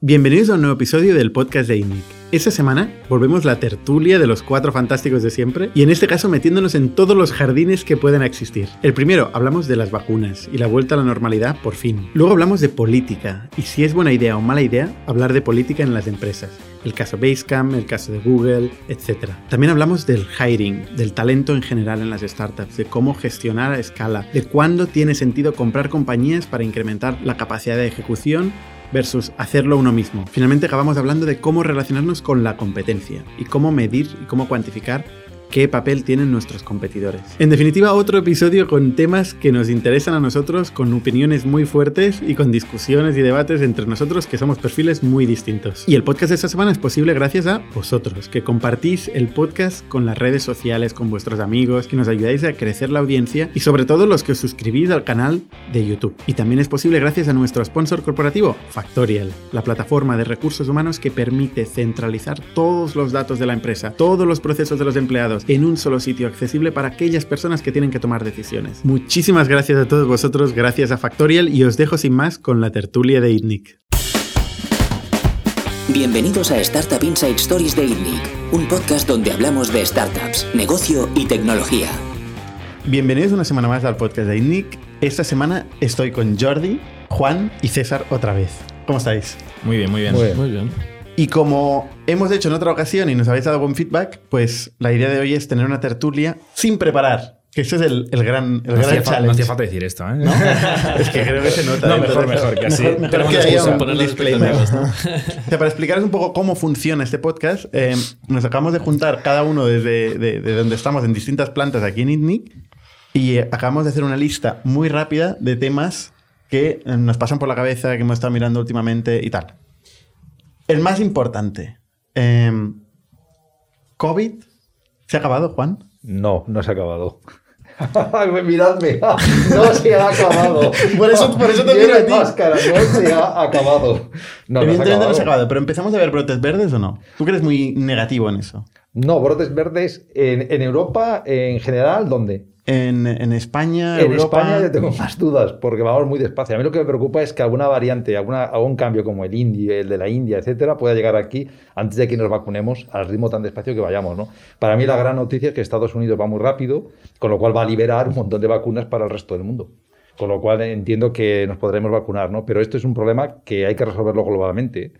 Bienvenidos a un nuevo episodio del podcast de INNIC. Esta semana volvemos la tertulia de los cuatro fantásticos de siempre y en este caso metiéndonos en todos los jardines que pueden existir. El primero, hablamos de las vacunas y la vuelta a la normalidad por fin. Luego hablamos de política y si es buena idea o mala idea hablar de política en las empresas. El caso Basecamp, el caso de Google, etc. También hablamos del hiring, del talento en general en las startups, de cómo gestionar a escala, de cuándo tiene sentido comprar compañías para incrementar la capacidad de ejecución versus hacerlo uno mismo. Finalmente acabamos hablando de cómo relacionarnos con la competencia y cómo medir y cómo cuantificar qué papel tienen nuestros competidores. En definitiva, otro episodio con temas que nos interesan a nosotros, con opiniones muy fuertes y con discusiones y debates entre nosotros que somos perfiles muy distintos. Y el podcast de esta semana es posible gracias a vosotros, que compartís el podcast con las redes sociales, con vuestros amigos, que nos ayudáis a crecer la audiencia y sobre todo los que os suscribís al canal de YouTube. Y también es posible gracias a nuestro sponsor corporativo, Factorial, la plataforma de recursos humanos que permite centralizar todos los datos de la empresa, todos los procesos de los empleados, en un solo sitio accesible para aquellas personas que tienen que tomar decisiones. Muchísimas gracias a todos vosotros, gracias a Factorial y os dejo sin más con la tertulia de ITNIC. Bienvenidos a Startup Inside Stories de ITNIC, un podcast donde hablamos de startups, negocio y tecnología. Bienvenidos una semana más al podcast de ITNIC. Esta semana estoy con Jordi, Juan y César otra vez. ¿Cómo estáis? Muy bien, muy bien. Muy bien. Muy bien. Y como hemos hecho en otra ocasión y nos habéis dado buen feedback, pues la idea de hoy es tener una tertulia sin preparar. Que ese es el, el gran, el No gran challenge. no hacía falta decir esto, ¿eh? ¿No? es que creo que se nota. No, mejor, mejor, que así Mejor, mejor que haya un disclaimer. expectativas, O sea, para explicaros un poco cómo funciona este podcast, eh, nos acabamos de juntar cada uno desde de, de donde estamos en distintas plantas aquí en ITNIC y eh, acabamos de hacer una lista muy rápida de temas que eh, nos pasan por la cabeza, que hemos estado mirando últimamente y tal. El más importante. eh, ¿COVID? ¿Se ha acabado, Juan? No, no se ha acabado. Miradme, no se ha acabado. Por eso- por eso te miro a ti. máscara, no se ha acabado. No, no se ha Evidentemente no se ha acabado. acabado, pero empezamos a ver brotes verdes o no. Tú que eres muy negativo en eso. No, brotes verdes en, en Europa en general, ¿dónde? En, en España, En Europa... España yo tengo más dudas porque vamos muy despacio. A mí lo que me preocupa es que alguna variante, alguna, algún cambio como el India, el de la India, etcétera, pueda llegar aquí antes de que nos vacunemos al ritmo tan despacio que vayamos. ¿no? Para mí la gran noticia es que Estados Unidos va muy rápido, con lo cual va a liberar un montón de vacunas para el resto del mundo. Con lo cual entiendo que nos podremos vacunar, ¿no? Pero esto es un problema que hay que resolverlo globalmente.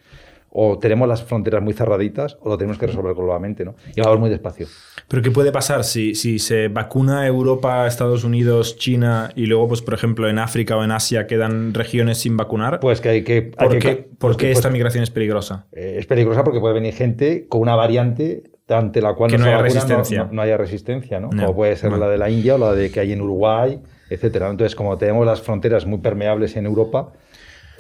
O tenemos las fronteras muy cerraditas o lo tenemos que resolver globalmente, ¿no? Y vamos muy despacio. Pero ¿qué puede pasar si, si se vacuna Europa, Estados Unidos, China y luego, pues, por ejemplo, en África o en Asia quedan regiones sin vacunar? Pues que hay que... hay ¿Por que- qué, por pues qué que- esta pues- migración es peligrosa? Eh, es peligrosa porque puede venir gente con una variante ante la cual Que no haya vacuna, resistencia. No, no haya resistencia, ¿no? No, Como puede ser la de la India o la de que hay en Uruguay, etcétera. Entonces, como tenemos las fronteras muy permeables en Europa,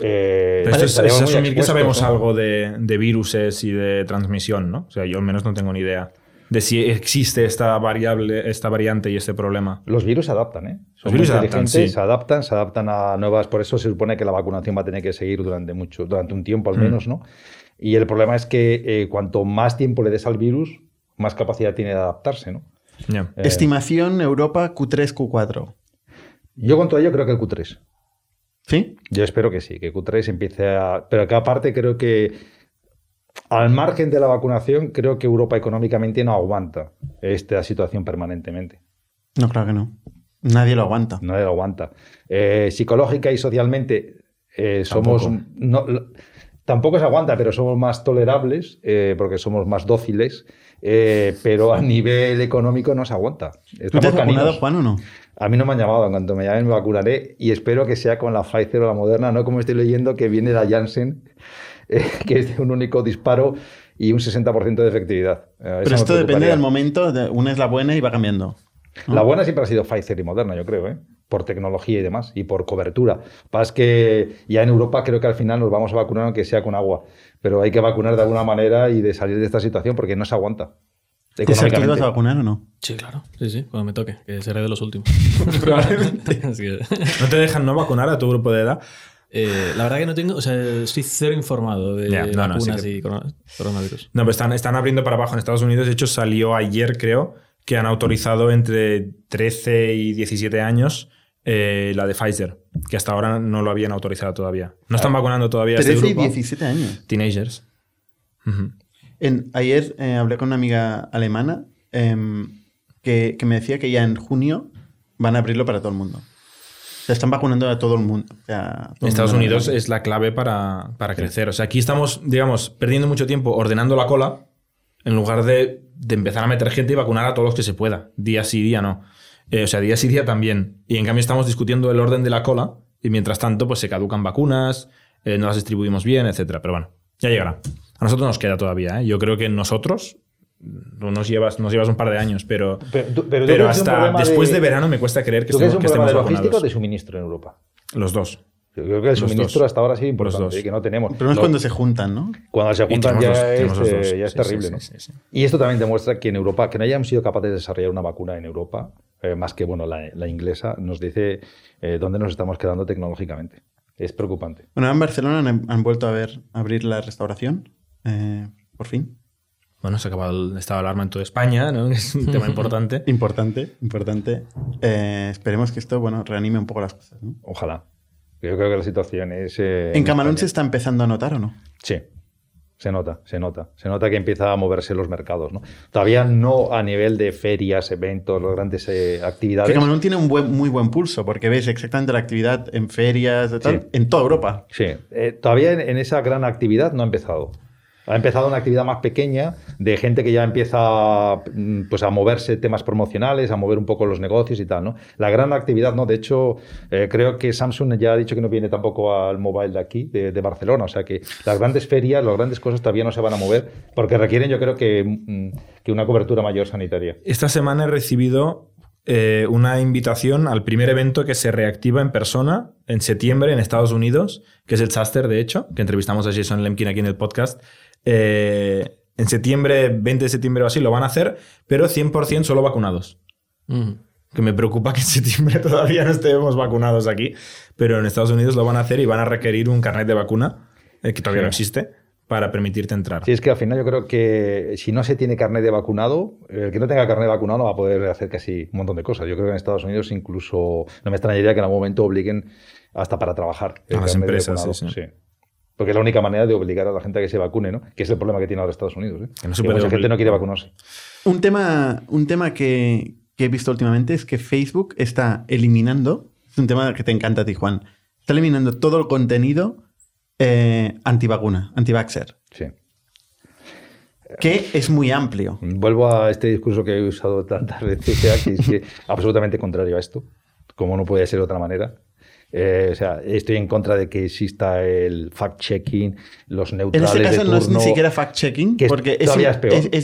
eh, Pero esto es, asumir que sabemos ¿no? algo de, de viruses y de transmisión, ¿no? O sea, yo al menos no tengo ni idea de si existe esta variable, esta variante y este problema. Los virus se adaptan, ¿eh? Son Los virus adaptan, inteligentes, sí. se adaptan, se adaptan a nuevas. Por eso se supone que la vacunación va a tener que seguir durante mucho, durante un tiempo al Mm. menos, ¿no? Y el problema es que eh, cuanto más tiempo le des al virus, más capacidad tiene de adaptarse, ¿no? Eh, Estimación Europa Q3, Q4. Yo con todo ello creo que el Q3. ¿Sí? Yo espero que sí, que Q3 empiece a... Pero que aparte creo que al margen de la vacunación, creo que Europa económicamente no aguanta esta situación permanentemente. No, claro que no. Nadie lo aguanta. No lo aguanta. Eh, psicológica y socialmente eh, somos... Tampoco. no- tampoco se aguanta, pero somos más tolerables eh, porque somos más dóciles. pero a nivel económico no se aguanta. ¿Tú te Estamos has vacunado. Juan, o no? A mí no me han llamado, en cuanto me llamen me vacunaré y espero que sea con la Pfizer o la Moderna, no como estoy leyendo que viene la Janssen, eh, que es de un único disparo y un 60% de efectividad. Eh, Pero esto depende del momento. de- Una es la buena y va cambiando. ¿no? La buena siempre ha sido Pfizer y Moderna, yo creo, ¿eh? por tecnología y demás, y por cobertura. Pasa que ya en Europa creo que al final nos vamos a vacunar aunque sea con agua, pero hay que vacunar de alguna manera y de salir de esta situación porque no se aguanta. ¿César, tú te vas a vacunar o no? Sí, claro. Sí, sí, cuando me toque, que seré de los últimos. Probablemente. Así que, ¿No te dejan no vacunar a tu grupo de edad? eh, la verdad que no tengo, o sea, estoy cero informado de Ya, no, no, vacunas sí que- y corona- coronavirus. No, pero están, están abriendo para abajo en Estados Unidos. De hecho, salió ayer, creo, que han autorizado entre 13 y 17 años eh, la de Pfizer, que hasta ahora no lo habían autorizado todavía. No están vacunando todavía a este 13 y grupo. 17 años. Teenagers. Ujú. En- ayer eh, hablé con una amiga alemana em, que, que me decía que ya en junio van a abrirlo para todo el mundo. O sea, están vacunando a todo el mundo. O sea, todo el Estados mundo. Unidos es la clave para, para crecer. O sea, aquí estamos, digamos, perdiendo mucho tiempo ordenando la cola en lugar de, de empezar a meter gente y vacunar a todos los que se pueda. Día sí, día no. Eh, o sea, día sí, día también. Y en cambio estamos discutiendo el orden de la cola y mientras tanto pues se caducan vacunas, eh, no las distribuimos bien, etcétera. Pero bueno, ya llegará. A nosotros nos queda todavía. ¿eh? Yo creo que nosotros nos llevas, nos llevas un par de años, pero, Pero, pero pero hasta después de- de... verano me cuesta creer que ¿Tú crees estemos, es que un problema estemos de logística o vacunados. de suministro en Europa? Los dos. Yo creo que el Los suministro dos. hasta ahora sí es Los importante dos. y que no tenemos. El problema es No, cuando se juntan, ¿no? cuando se juntan ya, los- es, eh, dos. ya es Sí, terrible. sí, ¿no? sí, sí. Y esto también demuestra que en Europa, que no hayamos sido capaces de desarrollar una vacuna en Europa, eh, más que bueno la, la inglesa, nos dice eh, dónde nos estamos quedando tecnológicamente. Es preocupante. Bueno, en Barcelona han, han vuelto a ver a abrir la restauración. Eh, por fin. Bueno, se ha acabado el estado de alarma en toda España, ¿no? Es un tema importante. Importante, importante. Eh, esperemos que esto, bueno, reanime un poco las cosas, ¿no? Ojalá. Yo creo que la situación es. eh, ¿En Camarón se está empezando a notar o no? Sí. Se nota, se nota. Se nota que empieza a moverse los mercados. ¿no? Todavía no a nivel de ferias, eventos, las grandes eh, actividades. Que Camarón tiene un buen, muy buen pulso, porque ves exactamente la actividad en ferias, de tal, Sí. en toda Europa. Sí, eh, todavía en, en esa gran actividad no ha empezado. Ha empezado una actividad más pequeña de gente que ya empieza mm, pues, a moverse temas promocionales, a mover un poco los negocios y tal. ¿no? La gran actividad, no. De hecho, eh, creo que Samsung ya ha dicho que no viene tampoco al mobile de aquí, de, Barcelona. O sea que las grandes ferias, las grandes cosas todavía no se van a mover porque requieren, yo creo que, mm, una cobertura mayor sanitaria. Esta semana he recibido eh, una invitación al primer evento que se reactiva en persona en septiembre en Estados Unidos, que es el Chaster, de hecho, que entrevistamos a Jason Lemkin aquí en el podcast. Eh, en septiembre, 20 de septiembre o así, lo van a hacer, pero 100% solo vacunados. Mm. Que me preocupa que en septiembre todavía no estemos vacunados aquí, pero en Estados Unidos lo van a hacer y van a requerir un carnet de vacuna, eh, que todavía Sí. no existe, para permitirte entrar. Sí, es que al final yo creo que si no se tiene carnet de vacunado, el que no tenga carnet de vacunado no va a poder hacer casi un montón de cosas. Yo creo que en Estados Unidos incluso no me extrañaría que en algún momento obliguen hasta para trabajar. A las empresas, vacunado. sí, sí. Porque es la única manera de obligar a la gente a que se vacune, ¿no? Que es el problema que tiene ahora Estados Unidos. ¿eh? Que no se Que puede mucha gente no quiere vacunarse. Un tema, un tema que, que he visto últimamente es que Facebook está eliminando, es un tema que te encanta a ti, Juan, está eliminando todo el contenido eh, antivacuna, antivaxer, Sí. que es muy amplio. Vuelvo a este discurso que he usado tantas veces que es que absolutamente contrario a esto, como no puede ser de otra manera. Eh, o sea, estoy en contra de que exista el fact-checking, los En neutrales este caso de no es ni siquiera fact-checking, porque es,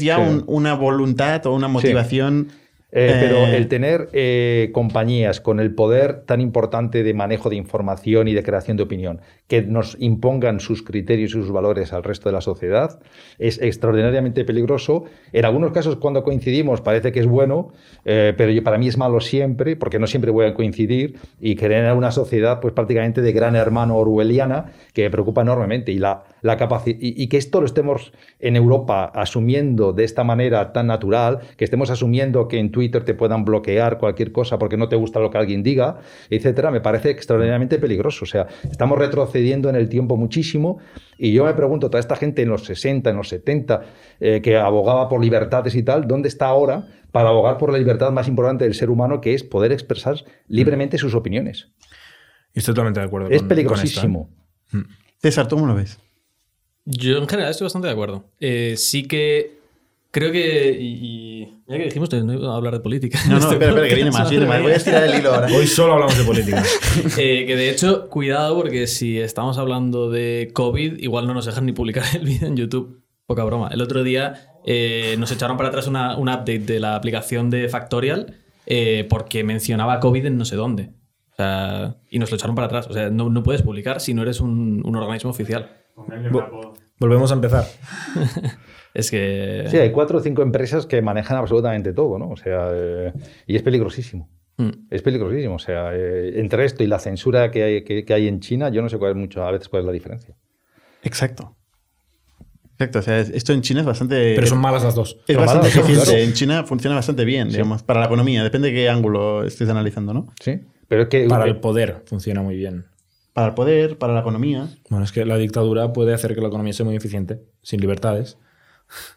ya Sí. un- una voluntad o una motivación. Eh, pero eh, el tener eh, compañías con el poder tan importante de manejo de información y de creación de opinión que nos impongan sus criterios y sus valores al resto de la sociedad es extraordinariamente peligroso. En algunos casos, cuando coincidimos, parece que es bueno, eh, pero yo- para mí es malo siempre, porque no siempre voy a coincidir y crear una sociedad pues, prácticamente de gran hermano orwelliana que me preocupa enormemente. Y, la, la capaci- y, y que esto lo estemos en Europa asumiendo de esta manera tan natural, que estemos asumiendo que en Twitter te puedan bloquear cualquier cosa porque no te gusta lo que alguien diga, etcétera, me parece extraordinariamente peligroso. O sea, estamos retrocediendo en el tiempo muchísimo y yo me pregunto, toda esta gente en los 60, en los 70, eh, que abogaba por libertades y tal, ¿dónde está ahora para abogar por la libertad más importante del ser humano, que es poder expresar libremente sus opiniones? Y estoy totalmente de acuerdo Es con- peligrosísimo. con ¿eh? César, ¿tú cómo lo ves? Yo en general estoy bastante de acuerdo. Eh, sí que creo que. Y, y- ya que dijimos que no iba a hablar de política. No, no, espera, espera, que viene más, viene más. Voy a estirar el hilo ahora. Hoy solo hablamos de política. Eh, que de hecho, cuidado, porque si estamos hablando de COVID, igual no nos dejan ni publicar el vídeo en YouTube. Poca broma. El otro día eh, nos echaron para atrás una, un update de la aplicación de Factorial eh, porque mencionaba COVID en no sé dónde. O sea, y nos lo echaron para atrás. O sea, no, no puedes publicar si no eres un, un organismo oficial. Volvemos a empezar. Es que. Sí, hay cuatro o cinco empresas que manejan absolutamente todo, ¿no? O sea, eh, y es peligrosísimo. Mm. Es peligrosísimo. O sea, eh, entre esto y la censura que hay, que, que hay en China, yo no sé cuál es mucho, a veces cuál es la diferencia. Exacto. Exacto, o sea, es- esto en China es bastante... Pero son malas las dos. Es Son bastante eficiente. claro. En China funciona bastante bien, digamos, para la economía. Depende de qué ángulo estés analizando, ¿no? Sí. Pero es que Para el poder funciona muy bien. Para el poder, para la economía. Bueno, es que la dictadura puede hacer que la economía sea muy eficiente, sin libertades.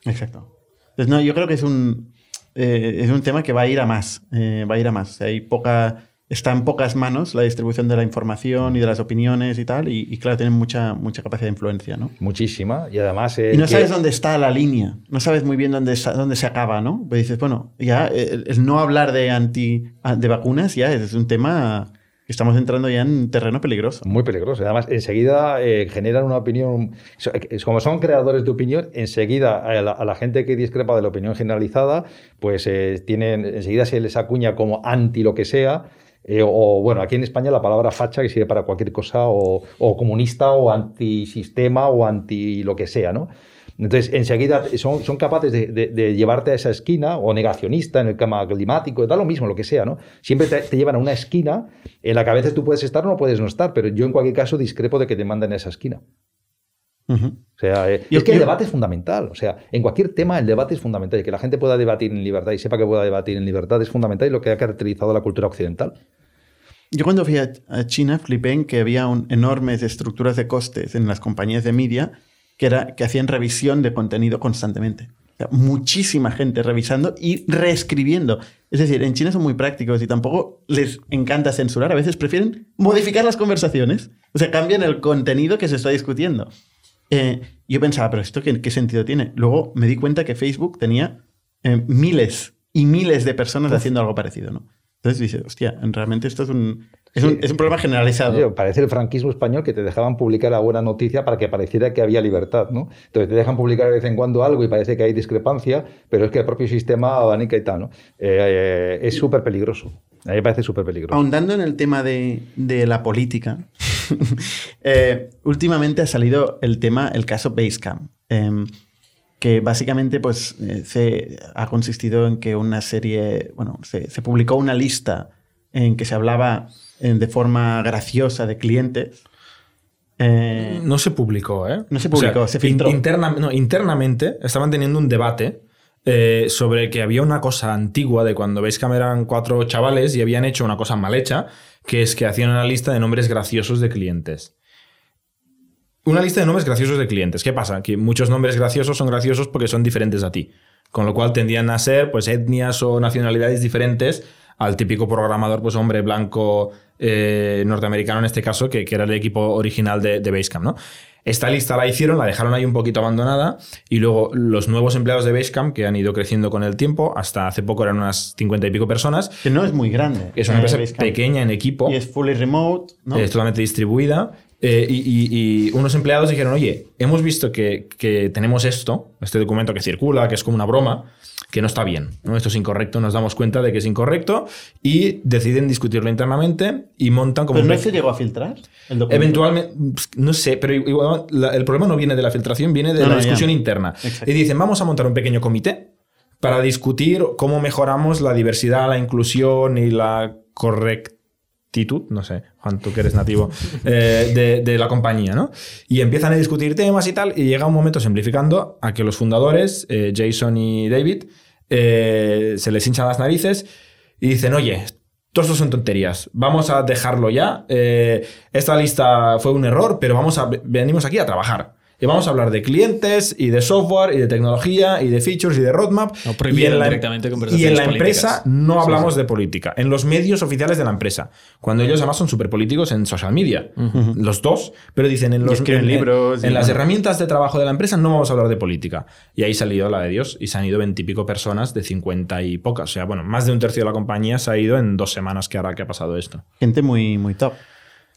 Exacto. Entonces, no, yo creo que es un, eh, es un tema que va a ir a más. eh, va a ir a más. Hay poca, está en pocas manos la distribución de la información y de las opiniones y tal. Y, y, claro, tienen mucha, mucha capacidad de influencia, ¿no? muchísima. Y además. eh, Y no que- sabes dónde está la línea. No sabes muy bien dónde, sa- dónde se acaba, ¿no? Pues dices, bueno, ya el, el no hablar de anti de vacunas ya es un tema estamos entrando ya en terreno peligroso. Muy peligroso. Además, enseguida eh, generan una opinión. es Como son creadores de opinión, enseguida a la, a la gente que discrepa de la opinión generalizada, pues eh, tienen, enseguida se les acuña como anti lo que sea. eh, o bueno, aquí en España la palabra facha que sirve para cualquier cosa, o, o comunista, o antisistema, o anti lo que sea, ¿no? Entonces, enseguida son, son capaces de, de- de llevarte a esa esquina, o negacionista en el tema climático, da lo mismo, lo que sea, ¿no? Siempre te, te llevan a una esquina en la que a veces tú puedes estar o no puedes no estar, pero yo en cualquier caso discrepo de que te manden a esa esquina. O sea, eh, Yo- es que el debate es fundamental. O sea, en cualquier tema el debate es fundamental. Y que la gente pueda debatir en libertad y sepa que pueda debatir en libertad es fundamental y lo que ha caracterizado la cultura occidental. Yo cuando fui a, a China flipé en que había un- enormes estructuras de costes en las compañías de media que, era, que hacían revisión de contenido constantemente. O sea, muchísima gente revisando y reescribiendo. Es decir, en China son muy prácticos y tampoco les encanta censurar. A veces prefieren modificar las conversaciones. O sea, cambian el contenido que se está discutiendo. Eh, yo pensaba, pero ¿esto qué, qué sentido tiene? Luego me di cuenta que Facebook tenía eh, miles y miles de personas haciendo algo parecido, ¿no? Entonces dices, hostia, realmente esto es un, es un, es un problema generalizado. Parece el franquismo español que te dejaban publicar la buena noticia para que pareciera que había libertad, ¿no? Entonces te dejan publicar de vez en cuando algo y parece que hay discrepancia, pero es que el propio sistema abanica y tal, ¿no? Eh, eh, es súper peligroso. A mí me parece súper peligroso. Ahondando en el tema de, de la política, eh, últimamente ha salido el tema, el caso Basecamp, em, que básicamente pues, eh, se, ha consistido en que una serie, bueno, se, se publicó una lista en que se hablaba de forma graciosa de clientes. Eh, No se publicó, ¿eh? No se publicó, se filtró. interna- no, internamente estaban teniendo un debate eh, sobre que había una cosa antigua de cuando veis que eran cuatro chavales y habían hecho una cosa mal hecha, que es que hacían una lista de nombres graciosos de clientes. Una lista de nombres graciosos de clientes. ¿Qué pasa? Que muchos nombres graciosos son graciosos porque son diferentes a ti. Con lo cual tendían a ser pues, etnias o nacionalidades diferentes al típico programador, pues hombre blanco eh, norteamericano en este caso, que, que era el equipo original de, de Basecamp, ¿no? Esta lista la hicieron, la dejaron ahí un poquito abandonada y luego los nuevos empleados de Basecamp, que han ido creciendo con el tiempo, hasta hace poco eran unas 50 y pico personas, que no es muy grande. es una eh, empresa Basecamp. pequeña en equipo. Y es fully remote, ¿no? Es totalmente distribuida. eh, y, y- y unos empleados dijeron, oye, hemos visto que, que tenemos esto, este documento que circula, que es como una broma, que no está bien. ¿no? Esto es incorrecto, nos damos cuenta de que es incorrecto y deciden discutirlo internamente y montan como... Pero no se llegó a filtrar el. Eventualmente, no sé, pero igual la- el problema no viene de la filtración, viene de No, la no, discusión ya. interna. Exacto. Y dicen, vamos a montar un pequeño comité para discutir cómo mejoramos la diversidad, la inclusión y la correctitud, no sé, Juan, tú que eres nativo, eh, de, de la compañía, ¿no? Y empiezan a discutir temas y tal, y llega un momento, simplificando, a que los fundadores, eh, Jason y David, eh, se les hinchan las narices y dicen, oye, todo son tonterías. Vamos a dejarlo ya. Eh, esta lista fue un error, pero vamos a, venimos aquí a trabajar. Y vamos a hablar de clientes y de software y de tecnología y de features y de roadmap. No y en la, directamente y conversaciones en la políticas. empresa no hablamos de política. En los medios oficiales de la empresa. Cuando ellos además son súper políticos en social media. Los dos. Pero dicen en los en- libros En, y- las herramientas de trabajo de la empresa no vamos a hablar de política. Y ahí salió la de Dios y se han ido veintipico personas de cincuenta y pocas. O sea, bueno, más de un tercio de la compañía se ha ido en dos semanas que ahora que ha pasado esto. Gente muy, muy top.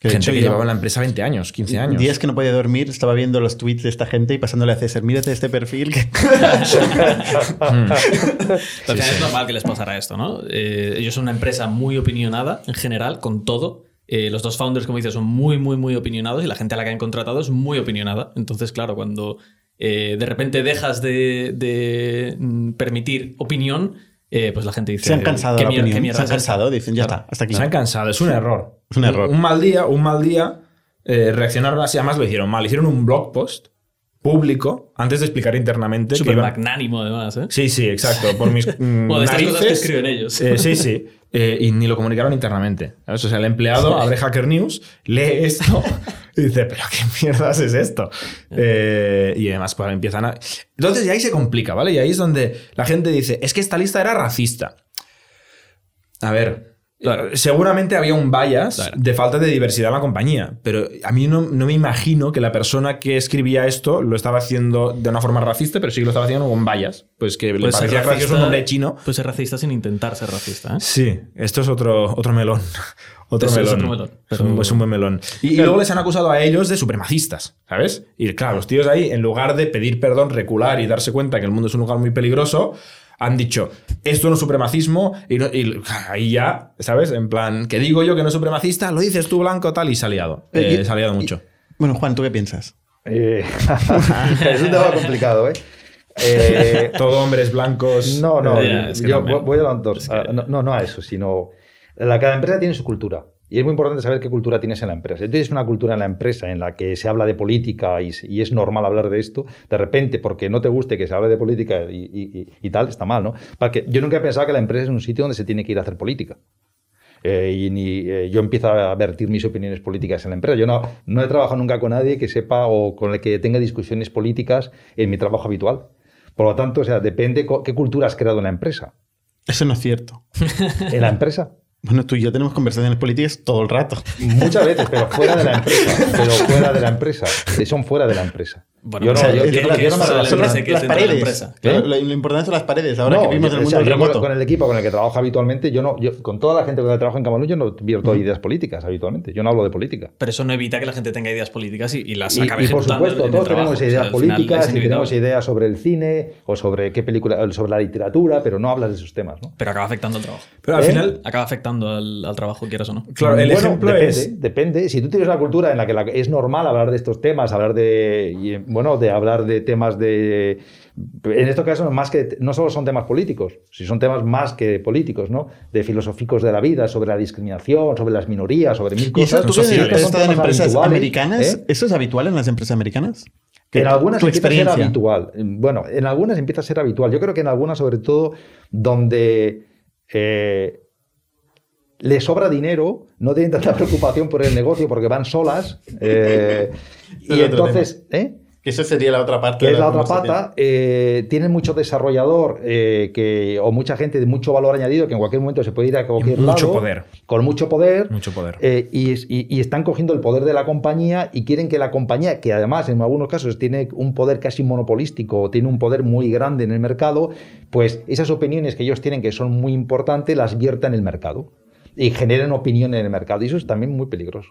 Que Gente hecho que llevaba en la empresa 20 años, 15 años. Días que no podía dormir, estaba viendo los tweets de esta gente y pasándole a César, mírate este perfil. que-". Al final es normal que les pasara esto, ¿no? Eh, ellos son una empresa muy opinionada en general, con todo. Eh, los dos founders, como dices, son muy, muy, muy opinionados y la gente a la que han contratado es muy opinionada. Entonces, claro, cuando eh, de repente dejas de, de, mm, permitir opinión, eh, pues la gente dice... Se han cansado de "¿Qué mierda Se han es esta?". cansado, dicen, ya Claro. está, hasta aquí. Se han cansado, es un error. Es un error. Un mal día, un mal día, eh, reaccionaron así. Además lo hicieron mal. Hicieron un blog post público antes de explicar internamente. Súper magnánimo, además, ¿eh? Sí, sí, exacto. Por mis Bueno, de estas cosas que narices, escriben ellos. eh, sí, sí. Eh, y ni lo comunicaron internamente. ¿sabes? O sea, el empleado abre Hacker News, lee esto y dice, pero qué mierdas es esto. Eh, y además, pues empiezan a... Entonces, y ahí se complica, ¿vale? Y ahí es donde la gente dice, es que esta lista era racista. A ver, Claro. seguramente había un bias Claro. de falta de diversidad en la compañía, pero a mí no, no me imagino que la persona que escribía esto lo estaba haciendo de una forma racista, pero sí que lo estaba haciendo con bias. Pues que le Puede ser parecía gracioso un hombre chino. Puede ser racista sin intentar ser racista, ¿eh? Sí, esto es otro, otro melón. Otro Eso es melón. otro melón, Es un- pero- Es un buen melón. Y, y luego les han acusado a ellos de supremacistas, ¿sabes? Y claro, los tíos ahí, en lugar de pedir perdón, recular y darse cuenta que el mundo es un lugar muy peligroso, han dicho, esto no es supremacismo, y, no- y ahí ya, ¿sabes? En plan, que digo yo que no es supremacista, lo dices tú blanco, tal, y se ha liado. Eh, Eh, y- se ha liado mucho. Bueno, Juan, ¿tú qué piensas? Eh, es un tema complicado, ¿eh? Eh, Todo hombres blancos. No, no, Ya, es que yo voy- voy a los dos. Ah, no, no, no a eso, sino la, cada empresa tiene su cultura. Y es muy importante saber qué cultura tienes en la empresa. Si tienes una cultura en la empresa en la que se habla de política y, es normal hablar de esto, de repente, porque no te guste que se hable de política y, y- y- y tal, está mal, ¿no? Porque yo nunca he pensado que la empresa es un sitio donde se tiene que ir a hacer política. Eh, y ni, eh, yo empiezo a vertir mis opiniones políticas en la empresa. Yo no, no he trabajado nunca con nadie que sepa o con el que tenga discusiones políticas en mi trabajo habitual. Por lo tanto, o sea, depende qué cultura has creado en la empresa. Eso no es cierto. En la empresa. Bueno, tú y yo tenemos conversaciones políticas todo el rato. Muchas veces, pero fuera de la empresa. Pero fuera de la empresa. Son fuera de la empresa. Bueno, yo no, o sea, yo- es yo que no- las- yo no me relaciono- las la ¿Eh? Lo, importante son las paredes. Ahora No, que vivimos el o sea, mundo remoto. con el equipo con el que trabajo habitualmente, yo no, yo, con toda la gente con la que trabajo en Camalún, yo no vierto ideas políticas habitualmente. Yo no hablo de política. Pero eso no evita que la gente tenga ideas políticas y, y las Y, acabe y por supuesto, todos trabajo. tenemos O sea, ideas políticas y tenemos ideas sobre el cine o sobre qué película, sobre la literatura, pero no hablas de esos temas, ¿no? Pero acaba afectando al trabajo. Pero al ¿Eh? final, Acaba afectando al, al trabajo, quieras o no. claro, el Bueno, ejemplo depende, es. Depende. Si tú tienes una cultura en la que es normal hablar de estos temas, hablar de. Y, bueno, de hablar de temas de. En estos casos, más que. No solo son temas políticos, si son temas más que políticos, ¿no? De filosóficos de la vida, sobre la discriminación, sobre las minorías, sobre mil ¿Y eso cosas. sociales. has estado en empresas habituales, americanas? ¿eh? ¿Eso es habitual en las empresas americanas? En algunas empieza a ser habitual. Bueno, en algunas empieza a ser habitual. Yo creo que en algunas, sobre todo, donde eh, le sobra dinero, no tienen tanta preocupación por el negocio porque van solas. eh, y entonces, ¿eh? Que eso sería la otra parte. que de es la otra pata, eh, tienen mucho desarrollador eh, que, o mucha gente de mucho valor añadido que en cualquier momento se puede ir a cualquier mucho lado, poder. con mucho poder, Mucho poder. eh, y- y están cogiendo el poder de la compañía y quieren que la compañía, que además en algunos casos tiene un poder casi monopolístico o tiene un poder muy grande en el mercado, pues esas opiniones que ellos tienen que son muy importantes las vierta en el mercado y generen opinión en el mercado. Y eso es también muy peligroso.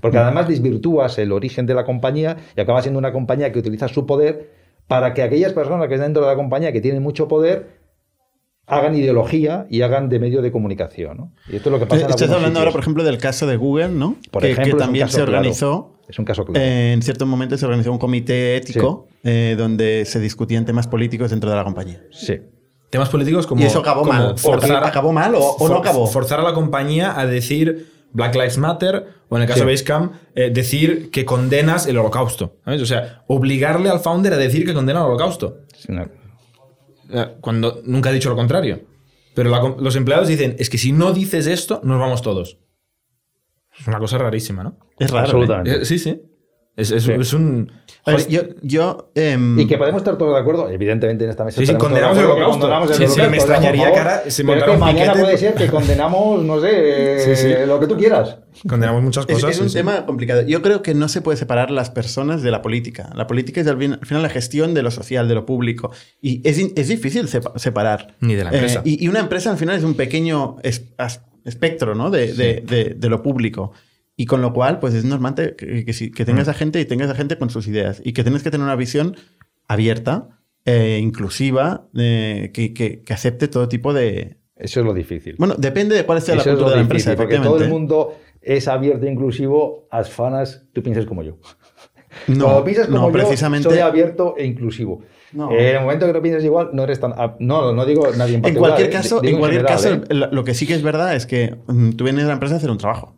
Porque además desvirtúas el origen de la compañía y acaba siendo una compañía que utiliza su poder para que aquellas personas que están dentro de la compañía que tienen mucho poder hagan ideología y hagan de medio de comunicación. ¿no? Y esto es lo que pasa en Estás hablando ahora, por ejemplo, del caso de Google, ¿no? Por que, que ejemplo, un también se claro. organizó. Es un caso claro. eh, en ciertos momentos se organizó un comité ético eh, donde se discutían temas políticos dentro de la compañía. sí. Temas políticos como. y eso acabó como mal. Forzar, ¿Acabó mal o, o no acabó? Forzar a la compañía a decir Black Lives Matter o en el caso Sí. de Basecamp, eh, decir que condenas el holocausto. ¿sabes? O sea, obligarle al founder a decir que condena el holocausto. Cuando nunca ha dicho lo contrario. Pero la los empleados dicen, es que si no dices esto, nos vamos todos. Es una cosa rarísima, ¿no? Es raro. ¿eh? Absolutamente. Eh, sí, sí. Es, es- Sí. es un... A ver, yo, yo, em, Y que podemos estar todos de acuerdo, evidentemente en esta mesa. Sí, sí, condenamos el holocausto. condenamos el Sí, sí, me extrañaría que ahora se Pero montara que un mañana puede ser que condenamos, no sé, eh, Sí, sí. lo que tú quieras. Condenamos muchas Es, cosas. es un sí, sí. tema complicado. Yo creo que no se puede separar las personas de la política. La política es al fin- al final la gestión de lo social, de lo público. Y es, in- es difícil sepa- separar. Ni de la empresa. Eh, y, y una empresa al final es un pequeño es- espectro ¿no? de, de- de- de lo público. Y con lo cual, pues es normal que, que, que tengas a gente y tengas a gente con sus ideas. Y que tienes que tener una visión abierta, eh, inclusiva, eh, que, que- acepte todo tipo de... Eso es lo difícil. Bueno, depende de cuál sea la Eso es cultura de la empresa. porque todo el mundo es abierto e inclusivo, as fanas, tú piensas como yo. No, Cuando piensas como no, yo, precisamente... soy abierto e inclusivo. No. Eh, en el momento que no piensas igual, no eres tan... No, no digo nadie en En particular. cualquier eh, caso, digo en cualquier general, caso eh. lo- lo que sí que es verdad es que mm, tú vienes a la empresa a hacer un trabajo.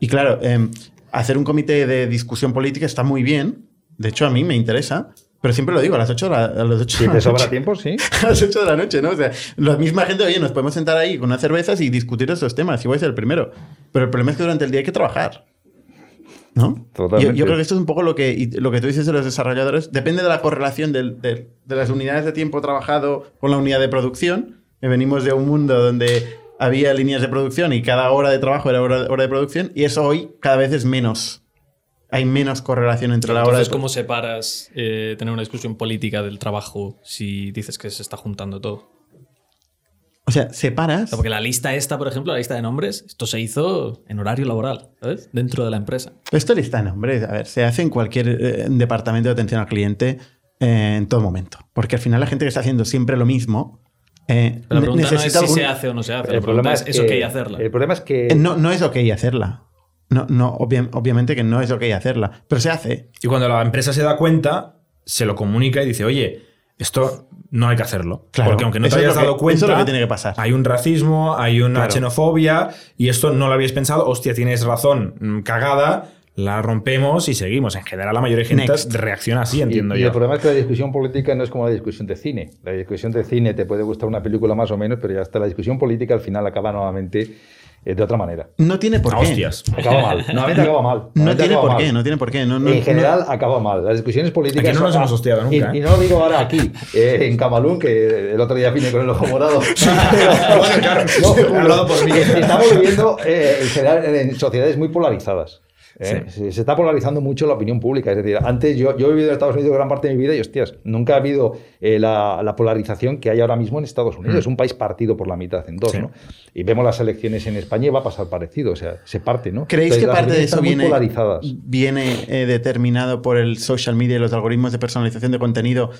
Y claro, em, hacer un comité de discusión política está muy bien, De hecho, a mí me interesa, pero siempre lo digo, a las 8 de la, a las 8 Si de la te sobra noche. tiempo, sí. A las 8 de la noche, ¿no? O sea, la misma gente, oye, nos podemos sentar ahí con unas cervezas y discutir estos temas. Y voy a ser el primero. Pero el problema es que durante el día hay que trabajar. ¿no? Yo, Totalmente. yo creo que esto es un poco lo que, lo que tú dices de los desarrolladores. Depende de la correlación del- del- de las unidades de tiempo trabajado con la unidad de producción. Venimos de un mundo donde había líneas de producción y cada hora de trabajo era hora, hora de producción. Y eso hoy cada vez es menos. Hay menos correlación entre la hora de Entonces, ¿cómo separas eh, tener una discusión política del trabajo si dices que se está juntando todo? O sea, O separas. sea, porque la lista esta, por ejemplo, la lista de nombres, esto se hizo en horario laboral, ¿sabes? Dentro de la empresa. Esto lista de nombres, a ver, se hace en cualquier eh, departamento de atención al cliente eh, en todo momento. Porque al final la gente que está haciendo siempre lo mismo eh, la pregunta no es necesita si algún- se hace o no se hace. El La problema pregunta es es, ¿es que, ok hacerla? El problema es que Eh, No, no es ok hacerla. No, no, obvia- obviamente que no es ok hacerla, pero se hace. Y cuando la empresa se da cuenta, se lo comunica y dice, oye, esto no hay que hacerlo. Claro, Porque aunque no te hayas que- dado cuenta, eso es lo que tiene que pasar. hay un racismo, hay una Claro. xenofobia y esto no lo habíais pensado. Hostia, tienes razón, mm, cagada, la rompemos y seguimos. En general, la mayoría de gente Next. reacciona así, Y, entiendo y yo. el problema es que la discusión política no es como la discusión de cine. La discusión de cine te puede gustar una película más o menos, pero ya está. La discusión política al final acaba nuevamente eh, de otra manera. No tiene por Ah, qué. hostias. Acaba mal. Normalmente acaba mal. No tiene por qué, mal. no tiene por qué. No, no- en general no- acaba mal. Las discusiones políticas. Aquí no nos son- hemos hostiado nunca, Y, ¿eh? y no lo digo ahora aquí, eh, en Camalún, que el otro día vine con el ojo morado. Bueno, claro, por mí. Estamos viviendo eh, en general en sociedades muy polarizadas. ¿Eh? Sí. Se, está polarizando mucho la opinión pública. Es decir, antes yo, yo he vivido en Estados Unidos gran parte de mi vida y, hostias, nunca ha habido eh, la, la polarización que hay ahora mismo en Estados Unidos. Es un país partido por la mitad en dos, Sí. ¿no? Y vemos las elecciones en España y va a pasar parecido. O sea, se parte, ¿no? ¿Creéis Entonces, que parte de eso viene, polarizadas. viene eh, determinado por el social media y los algoritmos de personalización de contenido?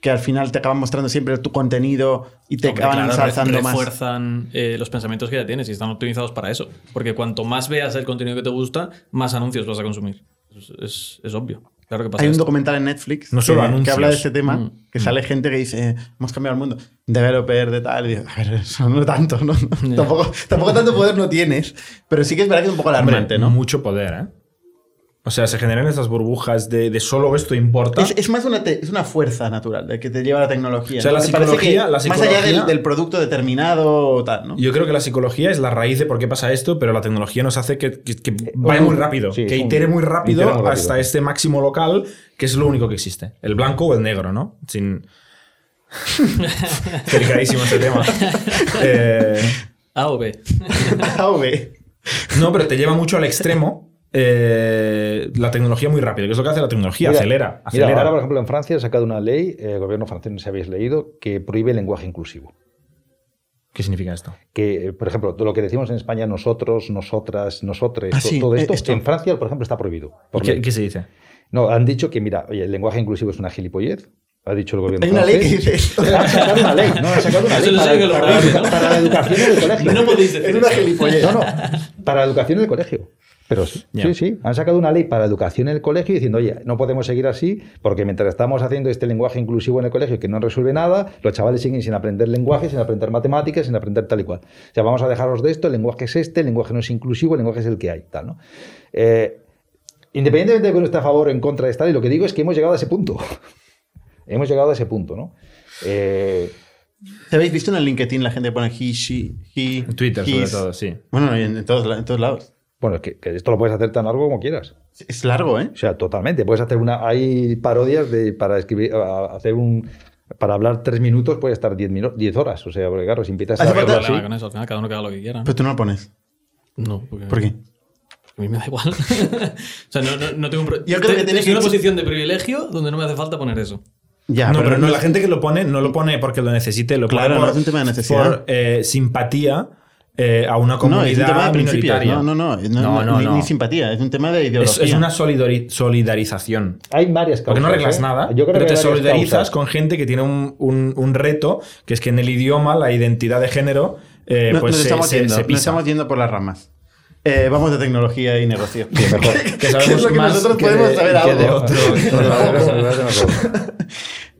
Que al final te acaban mostrando siempre tu contenido y te Hombre, acaban claro, ensalzando más. refuerzan eh, los pensamientos que ya tienes y están optimizados para eso. Porque cuanto más veas el contenido que te gusta, más anuncios vas a consumir. Es, es- es obvio. Claro que pasa Hay un esto. documental en Netflix No solo que, que habla de este tema, Mm. que sale gente que dice, hemos cambiado el mundo, developer de tal, y digo, a ver, eso no tanto, ¿no? Tampoco, tampoco tanto poder no tienes, pero sí que es verdad que es un poco Hombre, alarmante, ¿no? Mucho poder, ¿eh? O sea, se generan estas burbujas de, de solo esto importa. Es, es más una, te- es una fuerza natural de que te lleva la tecnología. O sea, ¿no? la psicología- Más allá del, producto determinado o tal, ¿no? Yo creo que la psicología es la raíz de por qué pasa esto, pero la tecnología nos hace que, que- que vaya muy rápido, sí, que es un- itere muy rápido, itere muy rápido. hasta este máximo local, que es lo único que existe. El blanco o el negro, ¿no? Sin... Delicadísimo este tema. Eh, A o B. A o B. no, pero te lleva mucho al extremo eh, la tecnología muy rápido, que es lo que hace la tecnología, Mira, acelera, Mira, acelera. ahora, por ejemplo, en Francia ha sacado una ley, eh, el gobierno francés, no sé si habéis leído, que prohíbe el lenguaje inclusivo. ¿Qué significa esto? que, eh, por ejemplo, todo lo que decimos en España, nosotros, nosotras, nosotres, Ah, sí, todo esto, esto. en Francia, por ejemplo, está prohibido. ¿Y por qué, se dice? No, han dicho que, mira, oye, el lenguaje inclusivo es una gilipollez, ha dicho el gobierno Hay una ley que dice esto. Han sacado una ley, no, han sacado una Eso ley para, la, ¿no? para la educación en el colegio. No podéis decir Es una gilipollez. No, no, para la educación en el colegio. Pero sí, sí, sí, han sacado una ley para la educación en el colegio diciendo, oye, no podemos seguir así porque mientras estamos haciendo este lenguaje inclusivo en el colegio que no resuelve nada, los chavales siguen sin aprender lenguaje, sin aprender matemáticas, sin aprender tal y cual. O sea, vamos a dejaros de esto, el lenguaje es este, el lenguaje no es inclusivo, el lenguaje es el que hay, tal, ¿no? Eh, independientemente de que uno esté a favor o en contra de tal, y lo que digo es que hemos llegado a ese punto. hemos llegado a ese punto, ¿no? Eh, ¿Habéis visto en el LinkedIn la gente pone he, she, he, En Twitter, sobre todo, sí. Bueno, en, en todos, en todos lados. Bueno, es que, que esto lo puedes hacer tan largo como quieras. Es largo, ¿eh? O sea, totalmente. Puedes hacer una. Hay parodias de para escribir, hacer un. Para hablar tres minutos puede estar diez, minu- diez horas. O sea, porque claro, si empiezas a No hacerlo problema así. con eso, al final cada uno que haga lo que quiera. Pero tú no lo pones. No, porque ¿Por qué? a mí me da igual. o sea, no, no, no tengo un pro- Yo creo que tienes una posición de privilegio donde no me hace falta poner eso. Ya, no, pero, no, es- la gente que lo pone, no lo pone porque lo necesite, lo Claro, pone no por, es un tema de necesidad. por, eh, simpatía eh, a una No, comunidad es un tema de minoritaria. No, no, no. No, No, no, ni, no. ni simpatía. Es un tema de Es, ideología. es una solidari- solidarización. Hay varias causas. Porque no arreglas ¿eh? nada, Yo creo pero que te solidarizas causas. con gente que tiene un, un- un reto, que es que en el idioma la identidad de género eh, No- pues nos, se, estamos se- yendo, se nos pisa. estamos yendo por las ramas. Eh, vamos de tecnología y negocio. mejor. Que ¿Qué es sabemos lo que más nosotros que podemos de- saber que algo. de otro.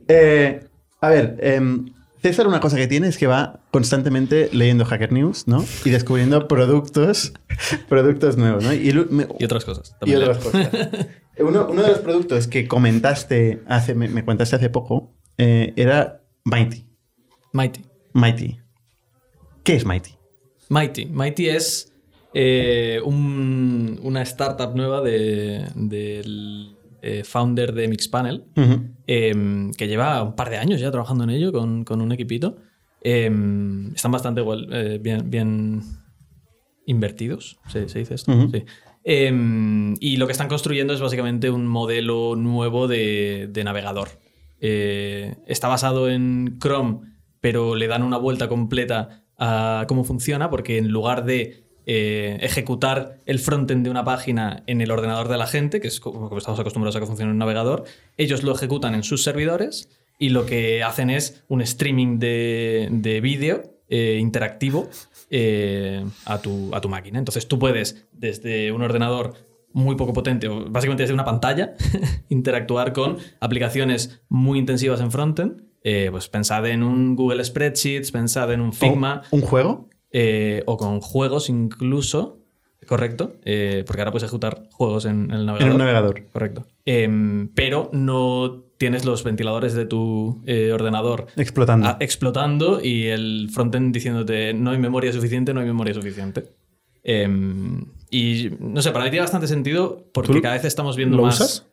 Eh, a ver, em, César una cosa que tiene es que va constantemente leyendo Hacker News, ¿no? Y descubriendo productos, productos nuevos, ¿no? Y, lu- me- Y otras cosas. y otras cosas. Uno, uno de los productos que comentaste hace, me, me contaste hace poco, eh, era Mighty. Mighty. Mighty. ¿Qué es Mighty? Mighty. Mighty es eh, un- una startup nueva de- del eh, founder de Mixpanel, eh, que lleva un par de años ya trabajando en ello con, con un equipito. Eh, están bastante eh, bien, bien invertidos, ¿se, se dice esto? Sí. Eh, y lo que están construyendo es básicamente un modelo nuevo de, de navegador. Eh, está basado en Chrome, pero le dan una vuelta completa a cómo funciona, porque en lugar de eh, ejecutar el frontend de una página en el ordenador de la gente, que es como estamos acostumbrados a que funcione en un navegador, ellos lo ejecutan en sus servidores y lo que hacen es un streaming de, de vídeo eh, interactivo eh, a, tu, a tu máquina. Entonces tú puedes, desde un ordenador muy poco potente, básicamente desde una pantalla, interactuar con aplicaciones muy intensivas en frontend. Eh, pues pensad en un Google Spreadsheets, pensad en un Figma ¿Un juego? Eh, o con juegos incluso, correcto, eh, porque ahora puedes ejecutar juegos en, en el navegador. En un navegador. Correcto. Em, pero no tienes los ventiladores de tu eh, ordenador Explotando. a- explotando y el frontend diciéndote no hay memoria suficiente, no hay memoria suficiente. Em, y no sé, para mí tiene bastante sentido porque ¿Tú cada vez estamos viendo lo más. usas?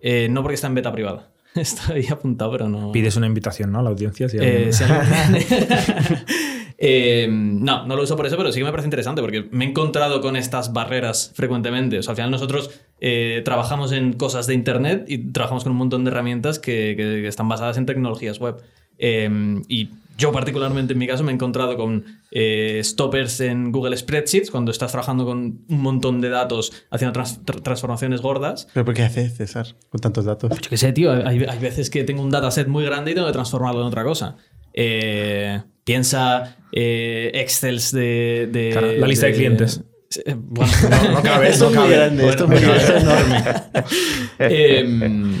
Eh, no porque está en beta privada. Está ahí apuntado, pero no. Pides una invitación, ¿no? A la audiencia. si Eh, alguien- si alguien- Eh, no, no lo uso por eso, pero sí que me parece interesante porque me he encontrado con estas barreras frecuentemente. O sea, al final nosotros eh, trabajamos en cosas de Internet y trabajamos con un montón de herramientas que, que- que están basadas en tecnologías web. Eh, y yo particularmente en mi caso me he encontrado con eh, stoppers en Google Spreadsheets cuando estás trabajando con un montón de datos haciendo trans- tra- transformaciones gordas. ¿Pero por qué hace César con tantos datos? Yo qué sé, tío. Hay, hay veces que tengo un dataset muy grande y tengo que transformarlo en otra cosa. Eh, piensa eh, Excels de, de- Claro, la lista de clientes. Eh, Bueno, no, no cabe, Esto no cabe. grande, esto es enorme. eh,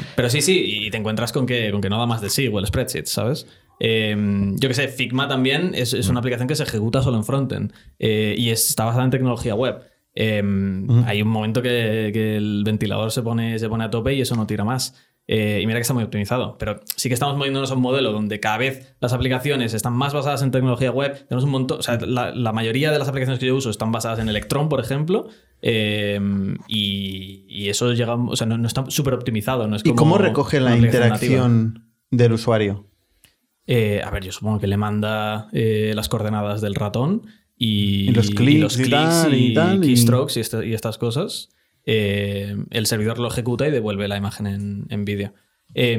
pero sí, sí, y te encuentras con que, con que no da más de sí, o el spreadsheet, ¿sabes? Eh, yo qué sé, Figma también es, es una aplicación que se ejecuta solo en frontend eh, y es- está basada en tecnología web. Eh, Hay un momento que, que el ventilador se pone, se pone a tope y eso no tira más. Eh, y mira que está muy optimizado, pero sí que estamos moviéndonos a un modelo donde cada vez las aplicaciones están más basadas en tecnología web. Tenemos un montón, o sea, la, la mayoría de las aplicaciones que yo uso están basadas en Electron, por ejemplo, eh, y, y eso llega, o sea, no, no está súper optimizado. No es ¿Y cómo recoge la interacción del usuario? Eh, a ver, yo supongo que le manda eh, las coordenadas del ratón y, Y los clics y tal, y tal, y- keystrokes y, esta- y estas cosas. Eh, el servidor lo ejecuta y devuelve la imagen en, en vídeo. Eh,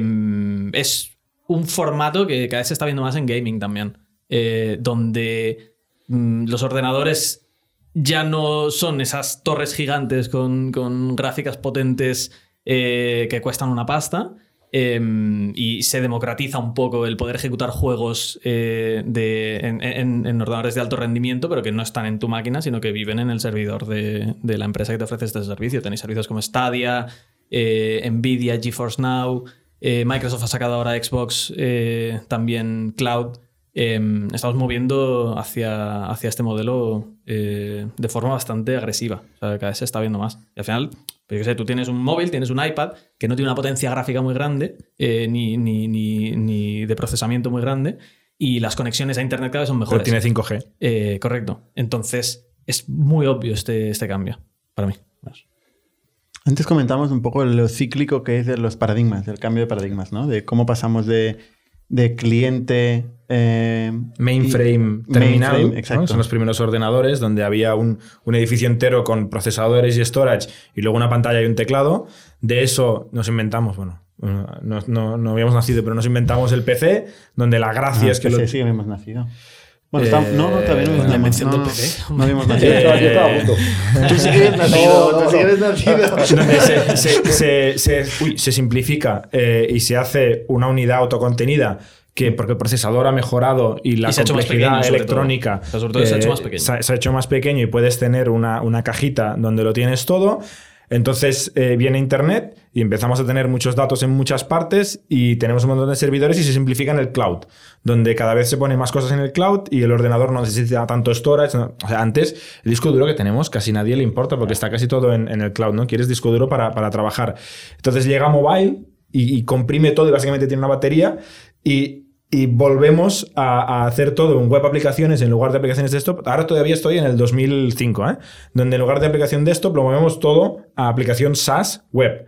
es un formato que cada vez se está viendo más en gaming también, eh, donde mm, los ordenadores ya no son esas torres gigantes con, con gráficas potentes eh, que cuestan una pasta. Eh, y se democratiza un poco el poder ejecutar juegos eh, de, en, en- en ordenadores de alto rendimiento, pero que no están en tu máquina, sino que viven en el servidor de, de la empresa que te ofrece este servicio. Tenéis servicios como Stadia, eh, Nvidia, GeForce Now, eh, Microsoft ha sacado ahora Xbox también Cloud. Eh, estamos moviendo hacia, hacia este modelo eh, de forma bastante agresiva. O sea, cada vez se está viendo más. Y al final, pues yo sé, tú tienes un móvil, tienes un iPad que no tiene una potencia gráfica muy grande, eh, ni, ni, ni, ni de procesamiento muy grande, y las conexiones a Internet cada vez son Pero mejores. tiene 5G. Eh, correcto. Entonces, es muy obvio este, este cambio para mí. Vamos. Antes comentamos un poco lo cíclico que es de los paradigmas, del cambio de paradigmas, ¿no? De cómo pasamos de, de cliente... eh, Mainframe y- terminal. mainframe, ¿no? exacto. Son los primeros ordenadores donde había un, un edificio entero con procesadores y storage y luego una pantalla y un teclado. De eso nos inventamos, bueno, no, no- no habíamos nacido, pero nos inventamos el PC, donde la gracia Ah, es que sí, lo- sí, habíamos nacido. Bueno, Eh, está- no, no, todavía no, la no, invención no, PC. No habíamos nacido. Eh, Yo estaba a punto. Tú sí que habías nacido, No, no, tú sí que no. habías nacido. se- se- se- uy, se simplifica eh, y se hace una unidad autocontenida que porque el procesador ha mejorado y la Y complejidad pequeño, sobre electrónica todo. O sea, sobre todo se ha hecho más pequeño. se ha- se ha hecho más pequeño y puedes tener una, una cajita donde lo tienes todo. Entonces eh, viene Internet y empezamos a tener muchos datos en muchas partes y tenemos un montón de servidores y se simplifica en el cloud, donde cada vez se ponen más cosas en el cloud y el ordenador no necesita tanto storage. no- O sea, antes el disco duro que tenemos casi nadie le importa porque está casi todo en, en el cloud, ¿no? Quieres disco duro para, para trabajar. Entonces llega mobile y, y comprime todo y básicamente tiene una batería y, y volvemos a, hacer todo en web aplicaciones en lugar de aplicaciones desktop. Ahora todavía estoy en el 2005, ¿eh? donde en lugar de aplicación desktop lo movemos todo a aplicación SaaS web.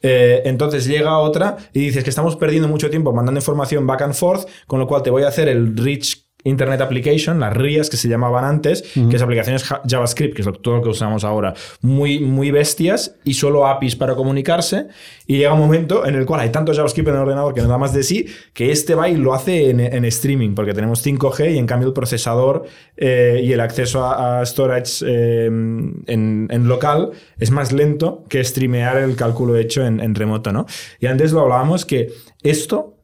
Eh, entonces llega otra y dices que estamos perdiendo mucho tiempo mandando información back and forth, con lo cual te voy a hacer el Rich Internet Application, las RIAs que se llamaban antes, que es aplicaciones ja- JavaScript, que es lo- todo lo que usamos ahora, muy, muy bestias y solo APIs para comunicarse. Y llega un momento en el cual hay tanto JavaScript en el ordenador que no da más de sí, que este va y lo hace en, en streaming, porque tenemos 5G y en cambio el procesador eh, y el acceso a, a storage eh, en, en local es más lento que streamear el cálculo hecho en, en remoto, ¿no? Y antes lo hablábamos que esto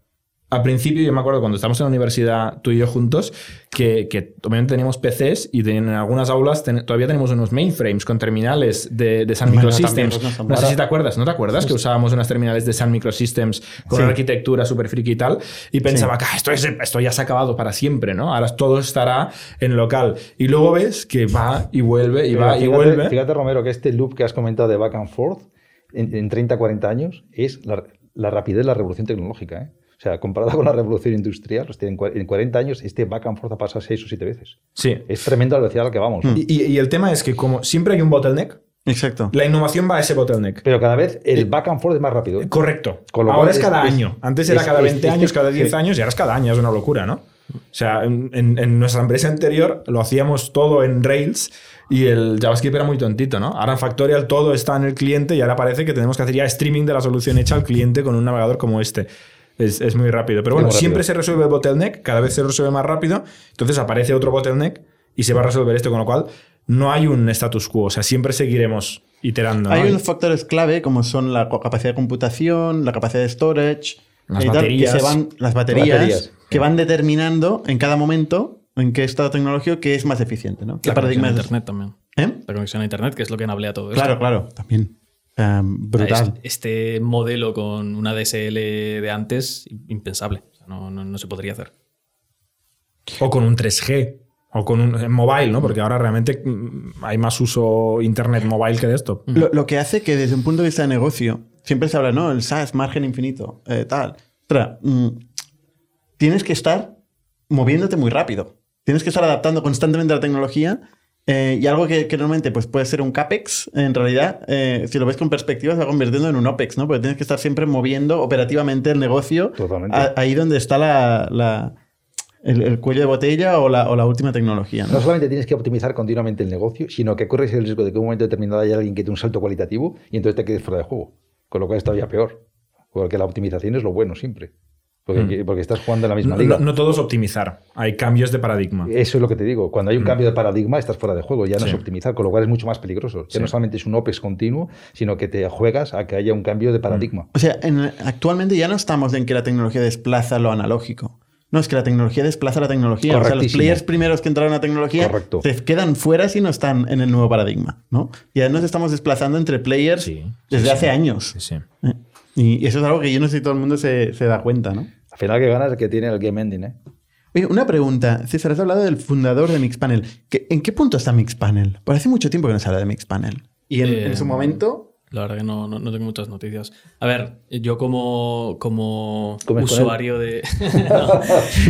al principio, yo me acuerdo cuando estábamos en la universidad, tú y yo juntos, que, que obviamente teníamos PCs y en algunas aulas ten- todavía tenemos unos mainframes con terminales de, de Sun Bueno, Microsystems. no sé si te acuerdas, ¿no te acuerdas? Que usábamos unas terminales de Sun Microsystems con Sí. una arquitectura súper friki y tal. Y pensaba que "Ah, esto, es- esto ya se ha acabado para siempre, ¿no? Ahora todo estará en local. Y luego ves que va y vuelve y Pero va y vuelve. Fíjate, Romero, que este loop que has comentado de back and forth en, en 30, 40 años es la, la rapidez de la revolución tecnológica. ¿eh? O sea, comparada con la revolución industrial, hostia, en, cua- en 40 años este back and forth ha pasado 6 o 7 veces. Sí. Es tremendo la velocidad a la que vamos. ¿no? Y, el tema es que como siempre hay un bottleneck, Exacto. la innovación va a ese bottleneck. Pero cada vez el back and forth es más rápido. ¿eh? Correcto. Con lo ahora cual es cada es- año. Antes es- era es- cada es- 20 es- años, cada 10 sí. años y ahora es cada año. Es una locura, ¿no? O sea, en, en- en nuestra empresa anterior lo hacíamos todo en Rails y el JavaScript era muy tontito, ¿no? Ahora en Factorial todo está en el cliente y ahora parece que tenemos que hacer ya streaming de la solución hecha al cliente con un navegador como este. Es, es muy rápido. Pero bueno, siempre se resuelve el bottleneck, cada vez se resuelve más rápido. Entonces aparece otro bottleneck y se va a resolver esto, con lo cual no hay un status quo. O sea, siempre seguiremos iterando. ¿no? Hay unos factores clave como son la capacidad de computación, la capacidad de storage, Las y tal, baterías. que se van, las baterías, Baterías. que van determinando en cada momento en qué estado tecnológico que es más eficiente, ¿no? ¿Qué La conexión paradigma a es? Internet también. ¿Eh? La conexión a Internet, que es lo que enablea todo esto. Claro, claro, también. Um, brutal. Este, este modelo con una DSL de antes, impensable. O sea, no, no- no se podría hacer. O con un 3G. O con un mobile, ¿no? Porque ahora realmente mm, hay más uso internet mobile que desktop. Lo, lo que hace que desde un punto de vista de negocio, siempre se habla, ¿no? El SaaS, margen infinito, eh, tal. Mm, tienes que estar moviéndote muy rápido. Tienes que estar adaptando constantemente a la tecnología eh, y algo que, que normalmente pues, puede ser un CAPEX, en realidad, eh, si lo ves con perspectiva, se va convirtiendo en un OPEX, ¿no? Porque tienes que estar siempre moviendo operativamente el negocio a- ahí donde está la, la- el, el cuello de botella o la, o la última tecnología. ¿no? No solamente tienes que optimizar continuamente el negocio, sino que corres el riesgo de que en un momento determinado haya alguien que te dé un salto cualitativo y entonces te quedes fuera de juego. Con lo cual es todavía peor. Porque la optimización es lo bueno siempre. Porque, porque estás jugando en la misma No, liga. no- no todo es optimizar. Hay cambios de paradigma. Eso es lo que te digo. Cuando hay un cambio de paradigma, estás fuera de juego. Ya no Sí. es optimizar, con lo cual es mucho más peligroso. Ya Sí. no solamente es un OPEX continuo, sino que te juegas a que haya un cambio de paradigma. O sea, en- actualmente ya no estamos en que la tecnología desplaza lo analógico. No, es que la tecnología desplaza la tecnología. O sea, los players primeros que entraron a la tecnología Correcto. se quedan fuera si no están en el nuevo paradigma, ¿no? Y ya nos estamos desplazando entre players Sí, desde sí, hace sí. años. Sí, sí. Eh, Y eso es algo que yo no sé si todo el mundo se, se da cuenta, ¿no? Al final que ganas es que tiene el game ending, ¿eh? Oye, una pregunta. César, has hablado del fundador de Mixpanel. ¿Qué- ¿En qué punto está Mixpanel? Por hace mucho tiempo que no se habla de Mixpanel. Y en, Eh, en su momento... La verdad que no, no, no tengo muchas noticias. A ver, yo como, como ¿Comes con usuario de. No,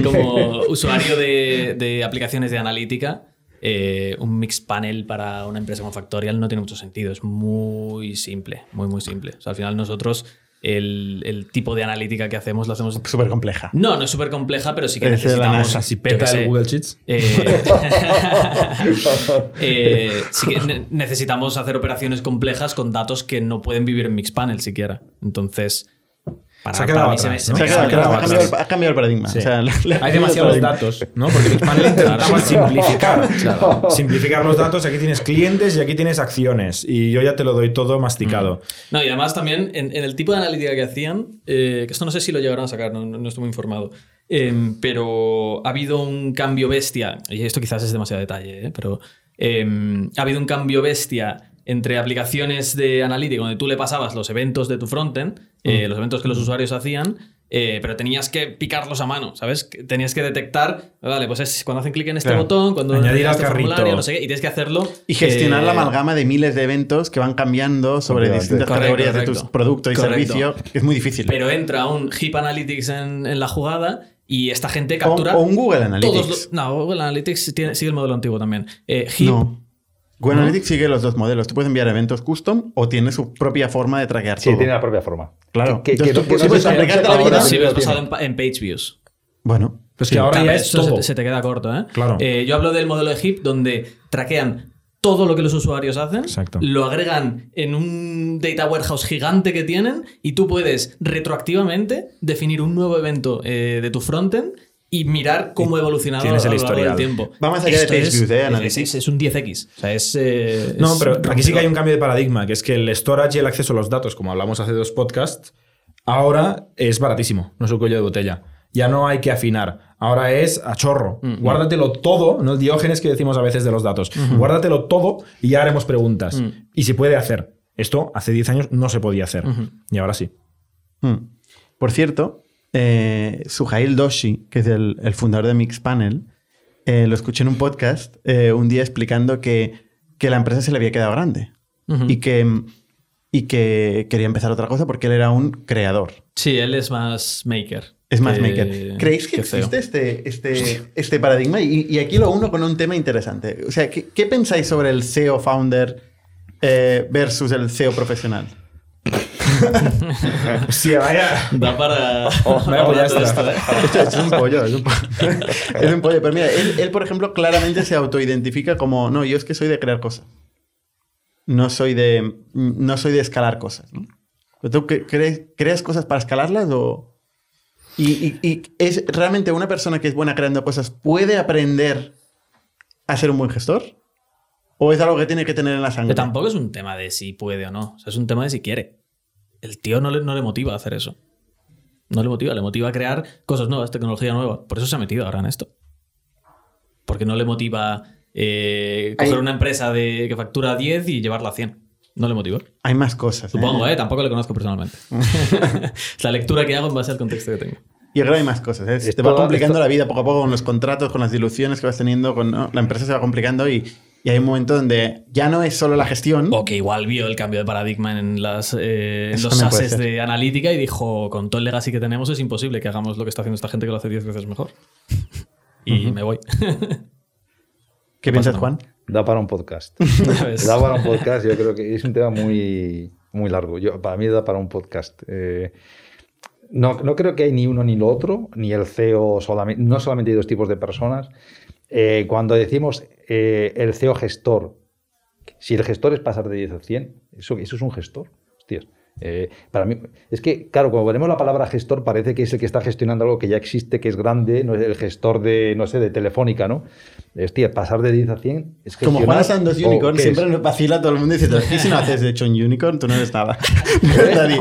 como usuario de, de aplicaciones de analítica, eh, un mix panel para una empresa como Factorial no tiene mucho sentido. Es muy simple, muy, muy simple. O sea, al final nosotros el, el tipo de analítica que hacemos lo hacemos. Súper compleja. No, no es súper compleja, pero sí que Es de la necesitamos. NASA, Si yo peta qué sé, el Google Sheets. eh, eh, sí que ne- necesitamos hacer operaciones complejas con datos que no pueden vivir en Mixpanel siquiera. Entonces, para, Se ha quedado para mí se ha, queda- quedado- quedado ha cambiado, el- atrás. ha cambiado el paradigma. Sí. O sea, le- le ha Hay demasiados datos, ¿no? Porque intentaba simplificar. Simplificar los datos. Aquí tienes clientes y aquí tienes acciones. Y yo ya te lo doy todo masticado. No, y además también en, en el tipo de analítica que hacían, eh, que esto no sé si lo llegaron a sacar, no, no- no estoy muy informado, em, pero ha habido un cambio bestia, y esto quizás es demasiado detalle, eh, pero em, ha habido un cambio bestia entre aplicaciones de analítica donde tú le pasabas los eventos de tu frontend, eh, los eventos que los usuarios hacían, eh, pero tenías que picarlos a mano, ¿sabes? Tenías que detectar, vale, pues es cuando hacen clic en este Claro. botón, cuando Añadir al este formulario, no sé qué, y tienes que hacerlo. Y gestionar eh, la amalgama de miles de eventos que van cambiando sobre distintas Correcto, categorías de tus productos y servicios. Es muy difícil. Pero entra un Heap Analytics en, en la jugada y esta gente o, captura. o un Google Analytics. todos los- no, Google Analytics tiene- sigue el modelo antiguo también. Eh, Heap, No. Google ¿No? Analytics sigue los dos modelos. Tú puedes enviar eventos custom o tiene su propia forma de traquear Sí, todo. tiene la propia forma. Claro. Que, que- Entonces que- tú que puedes complicarte la vida. sí Sí, lo lo has tiene. pasado en, en page views. Bueno. Pues sí. que ahora ya es eso se te, se te queda corto, ¿eh? Claro. Eh, yo hablo del modelo de HIP donde traquean todo lo que los usuarios hacen, Exacto. lo agregan en un data warehouse gigante que tienen y tú puedes retroactivamente definir un nuevo evento eh, de tu frontend y mirar cómo ha evolucionado a lo largo del historial. tiempo. Va más allá de Esto views, ¿eh? es- Analytics. Es, es un 10x. O sea, es. eh, No, es pero aquí sí que hay un cambio de paradigma, que es que el storage y el acceso a los datos, como hablamos hace dos podcasts, ahora es baratísimo, no es un cuello de botella. Ya no hay que afinar. Ahora es a chorro. Guárdatelo todo, no el diógenes que decimos a veces de los datos. Guárdatelo todo y ya haremos preguntas. Y se puede hacer. Esto hace 10 años no se podía hacer. Y ahora sí. Por cierto, eh, Suhail Doshi, que es el, el fundador de Mixpanel, eh, lo escuché en un podcast eh, un día explicando que, que la empresa se le había quedado grande y, que, y que quería empezar otra cosa porque él era un creador. Sí, él es más maker. Es más maker. ¿Creéis que, existe este, este, este paradigma? Y, y aquí lo uno con un tema interesante. O sea, ¿qué, qué pensáis sobre el CEO founder eh, versus el CEO profesional? Sí, vaya. Da para. vaya para pollastra. esto, ¿eh? Esto, esto es un pollo, es un pollo. Es un pollo. Pero mira, él, él, por ejemplo, claramente se autoidentifica como, no, yo es que soy de crear cosas. No soy de, no soy de escalar cosas. ¿no? ¿Pero ¿Tú cre- crees, creas cosas para escalarlas o...? Y, y- y es realmente una persona que es buena creando cosas puede aprender a ser un buen gestor? ¿O es algo que tiene que tener en la sangre? tampoco es un tema de si puede o no. O sea, es un tema de si quiere. El tío no le, no le motiva a hacer eso. No le motiva, le motiva a crear cosas nuevas, tecnología nueva. Por eso se ha metido ahora en esto. Porque no le motiva eh, coger una empresa de, que factura 10 y llevarla a 100. No le motiva. Hay más cosas. ¿eh? Supongo, ¿eh? Tampoco le conozco personalmente. es la lectura que hago en base al contexto que tengo. Y ahora hay más cosas. ¿eh? Se Esto- te va complicando esto- la vida poco a poco con los contratos, con las diluciones que vas teniendo. Con, ¿no? La empresa se va complicando y, y hay un momento donde ya no es solo la gestión. O que igual vio el cambio de paradigma en, las, eh, en los ser. de analítica y dijo, con todo el legacy que tenemos es imposible que hagamos lo que está haciendo esta gente que lo hace 10 veces mejor. Y me voy. ¿Qué piensas. Juan? Da para un podcast. Da para un podcast, yo creo que es un tema muy, muy largo. Yo, para mí da para un podcast. Eh, no, no creo que hay ni uno ni lo otro, ni el CEO solamente, no solamente hay dos tipos de personas. Eh, cuando decimos eh, el CEO gestor, si el gestor es pasar de 10 a 100, eso, eso es un gestor. Hostias. Eh, para mí, es que, claro, cuando ponemos la palabra gestor, parece que es el que está gestionando algo que ya existe, que es grande, no es el gestor de, no sé, de Telefónica, ¿no? Hostia, pasar de 10 a 100 es Como Juan gestionar, está en dos ¿o unicorns, qué es? siempre nos vacila todo el mundo "Y si no haces de hecho un unicorn, tú no eres nada. Nadie.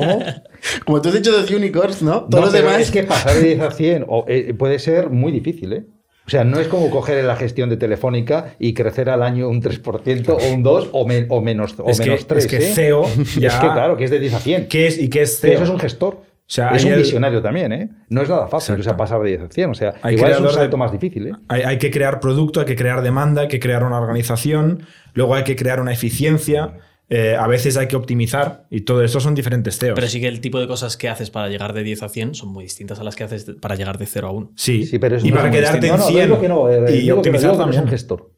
Como tú has hecho dos unicorns, ¿no? Todos No, los demás... Es que pasar de 10 a 100 o, eh, puede ser muy difícil, ¿eh? O sea, no es como coger la gestión de Telefónica y crecer al año un 3% o un 2 o, me- o menos, o Es que, menos 3. es que ¿eh? CEO ya... Es que claro, que es de 10 a 100. ¿Qué es y qué es CEO? eso es un gestor. sea, es un el- visionario también, ¿eh? No es nada fácil, o sea, pasar de 10 a 100. O sea, Hay igual es un creador de- salto más difícil, ¿eh? Hay, hay que crear producto, hay que crear demanda, hay que crear una organización, luego hay que crear una eficiencia, eh, a veces hay que optimizar y todo eso son diferentes CEOs. Pero sí que el tipo de cosas que haces para llegar de 10 a 100 son muy distintas a las que haces para llegar de 0 a 1. sí, Sí, pero eso y no para quedarte distinto. en No, no, 100 digo que no, eh, y no, optimizar que no es también. un gestor.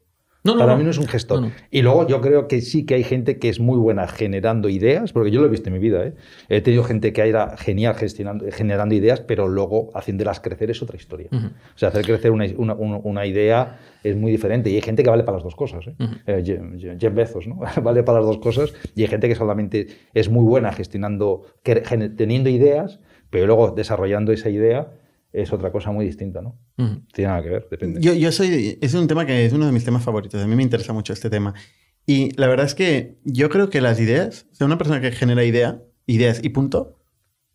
No, no, Para no. mí no es un gestor. Y luego yo creo que sí que hay gente que es muy buena generando ideas, porque yo lo he visto en mi vida. ¿eh? He tenido gente que era genial gestionando, generando ideas, pero luego haciéndolas crecer es otra historia. O sea, hacer crecer una, una- una- idea es muy diferente. Y hay gente que vale para las dos cosas. ¿eh? Eh, Je- Je- Jeff Bezos, ¿no? vale para las dos cosas. Y hay gente que solamente es muy buena gestionando, teniendo ideas, pero luego desarrollando esa idea es otra cosa muy distinta, ¿no? Ujú. Tiene nada que ver, depende. Yo, yo soy. Es un tema que es uno de mis temas favoritos. A mí me interesa mucho este tema. Y la verdad es que yo creo que las ideas, o sea, una persona que genera idea, ideas y punto,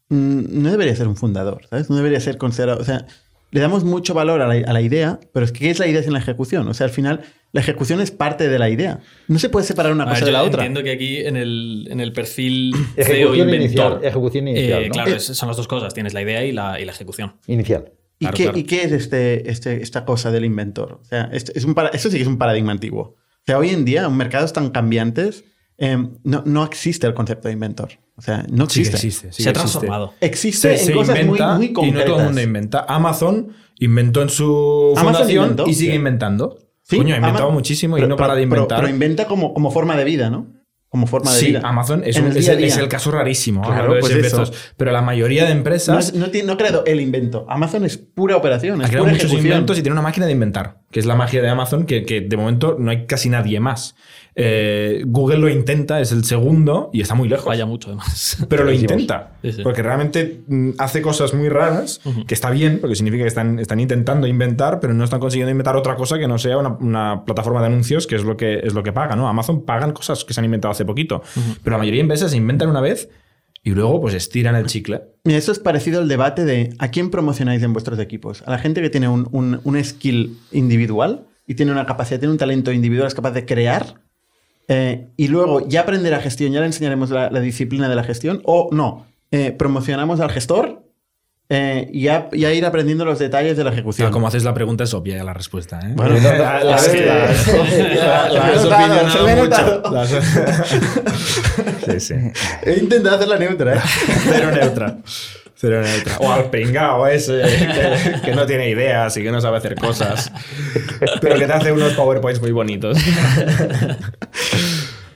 mm, no debería ser un fundador, ¿sabes? No debería ser considerado. O sea, le damos mucho valor a la, a la idea, pero es que ¿qué es la idea sin la ejecución? O sea, al final, la ejecución es parte de la idea. No se puede separar una A ver, cosa de yo la otra. Entiendo que aquí en el, en el perfil CEO Ejecución inventor, inicial, ejecución inicial, eh, ¿no? claro, es- son las dos cosas. Tienes la idea y la, y la ejecución. Inicial. ¿Y, Claro, qué, claro. y qué es este, este, esta cosa del inventor? O sea, esto, es un para- esto sí que es un paradigma antiguo. O sea, hoy en día, en mercados tan cambiantes, eh, no, no existe el concepto de inventor. O sea, no Sí existe. existe. sí Se ha transformado. Existe Se, en se cosas muy, inventa muy y no todo el mundo inventa. Amazon inventó en su fundación inventó, y sigue sí. inventando. Sí, Coño, ha inventado Ama- muchísimo y pero- no para de pero- inventar. Pero, inventa como, como forma de vida, ¿no? Como forma de sí, vida. Amazon es, un- el es día a el, es día. el caso rarísimo. Claro, pues eso. Pero la mayoría de No, empresas. es- no no ha creado el invento. Amazon es pura operación, ha creado pura muchos ejecución. inventos y tiene una máquina de inventar, que es la magia de Amazon, que, que de momento no hay casi nadie más. Eh, Google lo intenta, es el segundo y está muy lejos. Falla mucho, además. Pero lo intenta. Sí, sí. Porque realmente mm, hace cosas muy raras, que está bien, porque significa que están, están intentando inventar, pero no están consiguiendo inventar otra cosa que no sea una, una plataforma de anuncios, que es lo que, es lo que paga, ¿no? Amazon pagan cosas que se han inventado hace poquito. Pero la mayoría de empresas se inventan una vez y luego pues estiran el chicle. Mira, eso es parecido al debate de ¿a quién promocionáis en vuestros equipos? ¿A la gente que tiene un, un- un skill individual y tiene una capacidad, tiene un talento individual, es capaz de crear? Eh, y luego ya aprender a gestión, ya le enseñaremos la, la disciplina de la gestión, o no, eh, promocionamos al gestor eh, y ya, ya ir aprendiendo los detalles de la ejecución. sea, como haces la pregunta es obvia ya la respuesta, ¿eh? Bueno, Eh, la- la- sí, sí. He intentado hacerla neutra, ¿eh? Cero neutra. Cero neutra. O al pringao ese que, que no tiene ideas y que no sabe hacer cosas. Pero que te hace unos PowerPoints muy bonitos.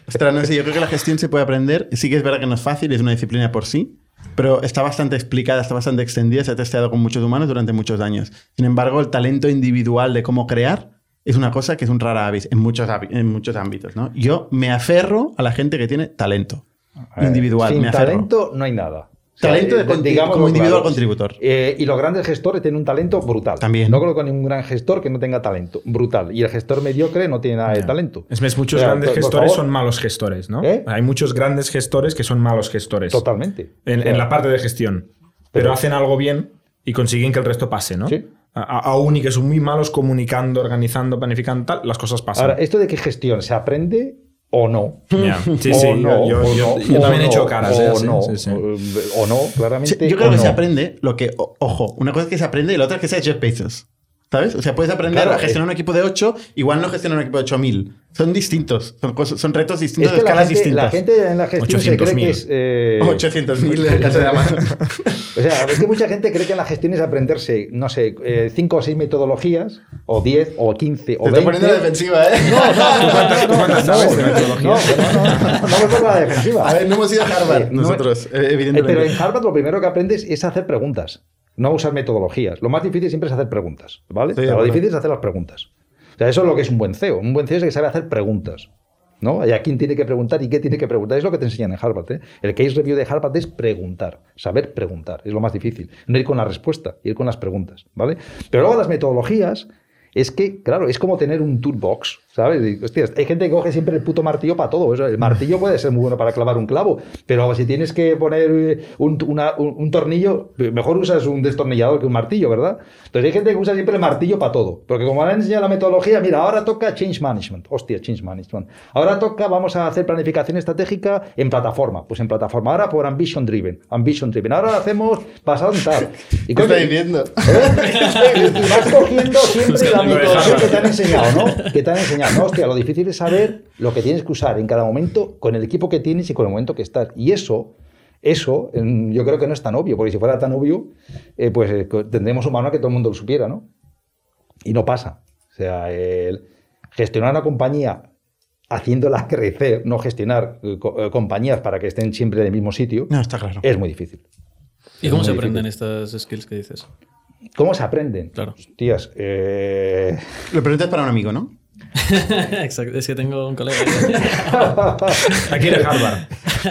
Ostras, no sé, yo creo que la gestión se puede aprender. Sí que es verdad que no es fácil, es una disciplina por sí, pero está bastante explicada, está bastante extendida, se ha testeado con muchos humanos durante muchos años. Sin embargo, el talento individual de cómo crear es una cosa que es un rara avis en muchos, en muchos ámbitos. ¿no? Yo me aferro a la gente que tiene talento individual. Sin me talento no hay nada. Talento de como individual claro. contributor. Eh, y los grandes gestores tienen un talento brutal. También. No conozco ningún gran gestor que no tenga talento. Brutal. Y el gestor mediocre no tiene nada de talento. Es más, muchos O sea, grandes gestores son malos gestores, ¿no? ¿Eh? Hay muchos grandes gestores que son malos gestores. Totalmente. En, la parte de gestión. Pero, Pero- hacen algo bien y consiguen que el resto pase, ¿no? Sí. Aún y que son muy malos comunicando, organizando, planificando, tal, las cosas pasan. Ahora, esto de que gestión se aprende o no. Ya. Sí, o sí, no, yo, yo- o yo- no, yo o también he hecho caras. ¿eh? O Sí, no, sí, sí. o- o no, Sí, claramente. yo creo que no. se aprende lo que, ojo, una cosa es que se aprende y la otra es que sea Jeff Bezos. ¿Sabes? O sea, puedes aprender Claro, a gestionar un equipo de 8, igual no gestionar un equipo de 8000. Son distintos, son, cosas, son retos Es distintos, que la escalas gente, la distintas. gente en la gestión se cree 800.000. que es. eh, 800.000 en el caso de Amazon. O sea, es que mucha gente cree que en la gestión es aprenderse, no sé, 5 o 6 metodologías, o 10, o 15, o Te 20. estoy poniendo la defensiva, ¿eh? No, no, no, no, sabes de no, metodología? No, no, no, no, no me pongo a la defensiva. A ver, no hemos ido a Harvard Eh, no- nosotros, eh, Eh, evidentemente. Pero en Harvard lo primero que aprendes es hacer preguntas, no usar metodologías. Lo más difícil siempre es hacer preguntas, ¿vale? Pero lo difícil es hacer las preguntas. O sea, eso es lo que es un buen CEO. Un buen CEO es el que sabe hacer preguntas. ¿No? Y a quién tiene que preguntar y qué tiene que preguntar. Es lo que te enseñan en Harvard. ¿eh? El case review de Harvard es preguntar, saber preguntar. Es lo más difícil. No ir con la respuesta, ir con las preguntas. ¿vale? Pero luego las metodologías es que, claro, es como tener un toolbox, ¿sabes? Y, hostias, hay gente que coge siempre el puto martillo para todo. El martillo puede ser muy bueno para clavar un clavo, pero si tienes que poner eh, un, una- un- un tornillo, mejor usas un destornillador que un martillo, ¿verdad? Entonces hay gente que usa siempre el martillo para todo. Porque como han enseñado la metodología, mira, ahora toca change management. Hostia, change management. Ahora toca, vamos a hacer planificación estratégica en plataforma. Pues en plataforma. Ahora por ambition driven. Ambition driven. Ahora lo hacemos basado en tal. Y ¿Qué coño, está diciendo? ¿Eh? Y vas cogiendo siempre la metodología que te han enseñado, ¿no? Que te han enseñado. No, hostia, lo difícil es saber lo que tienes que usar en cada momento con el equipo que tienes y con el momento que estás. Y eso, eso, yo creo que no es tan obvio, porque si fuera tan obvio, eh, pues eh, tendríamos un manual que todo el mundo lo supiera, ¿no? Y no pasa. O sea, el gestionar una compañía haciéndola crecer, no gestionar eh, co- eh, compañías para que estén siempre en el mismo sitio, No, está claro. es muy difícil. ¿Y cómo Es se muy aprenden estas skills que dices? ¿Cómo se aprenden? Claro. Tías, eh, Lo preguntas para un amigo, ¿no? Exacto, es que tengo un colega. Aquí en Harvard.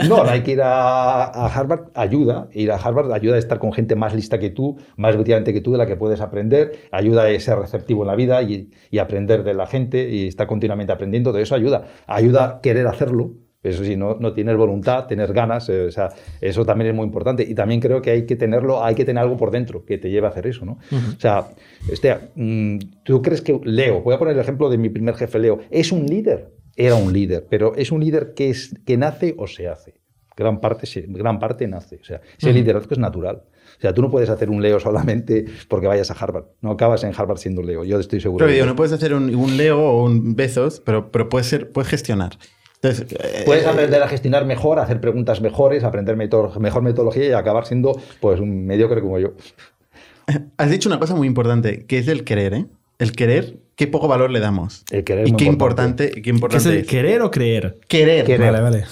No, no hay que ir a, a Harvard, ayuda. Ir a Harvard ayuda a estar con gente más lista que tú, más brillante que tú, de la que puedes aprender. Ayuda a ser receptivo en la vida y, y aprender de la gente y estar continuamente aprendiendo. De eso ayuda. Ayuda a querer hacerlo, Eso sí, no, no tienes voluntad, tener ganas, eh, o sea, eso también es muy importante. Y también creo que hay que tenerlo, hay que tener algo por dentro que te lleve a hacer eso, ¿no? O sea, este, mm, ¿tú crees que Leo, voy a poner el ejemplo de mi primer jefe, Leo, es un líder? Era un líder, pero es un líder que, es, que nace o se hace. Gran parte, se- gran parte nace. O sea, ese liderazgo es natural. O sea, tú no puedes hacer un Leo solamente porque vayas a Harvard. No acabas en Harvard siendo Leo. Yo estoy seguro. Pero digo, no puedes hacer un, un Leo o un Bezos, pero, pero puedes, ser, puedes gestionar. Entonces, eh, Puedes aprender a gestionar mejor, a hacer preguntas mejores, aprender meto- mejor metodología y acabar siendo pues un mediocre como yo. Has dicho una cosa muy importante, que es el querer, ¿eh? El querer, qué poco valor le damos. El querer y muy qué importante. importante, qué ¿Qué es importante el es. querer o creer? Querer. Querer. Vale, vale.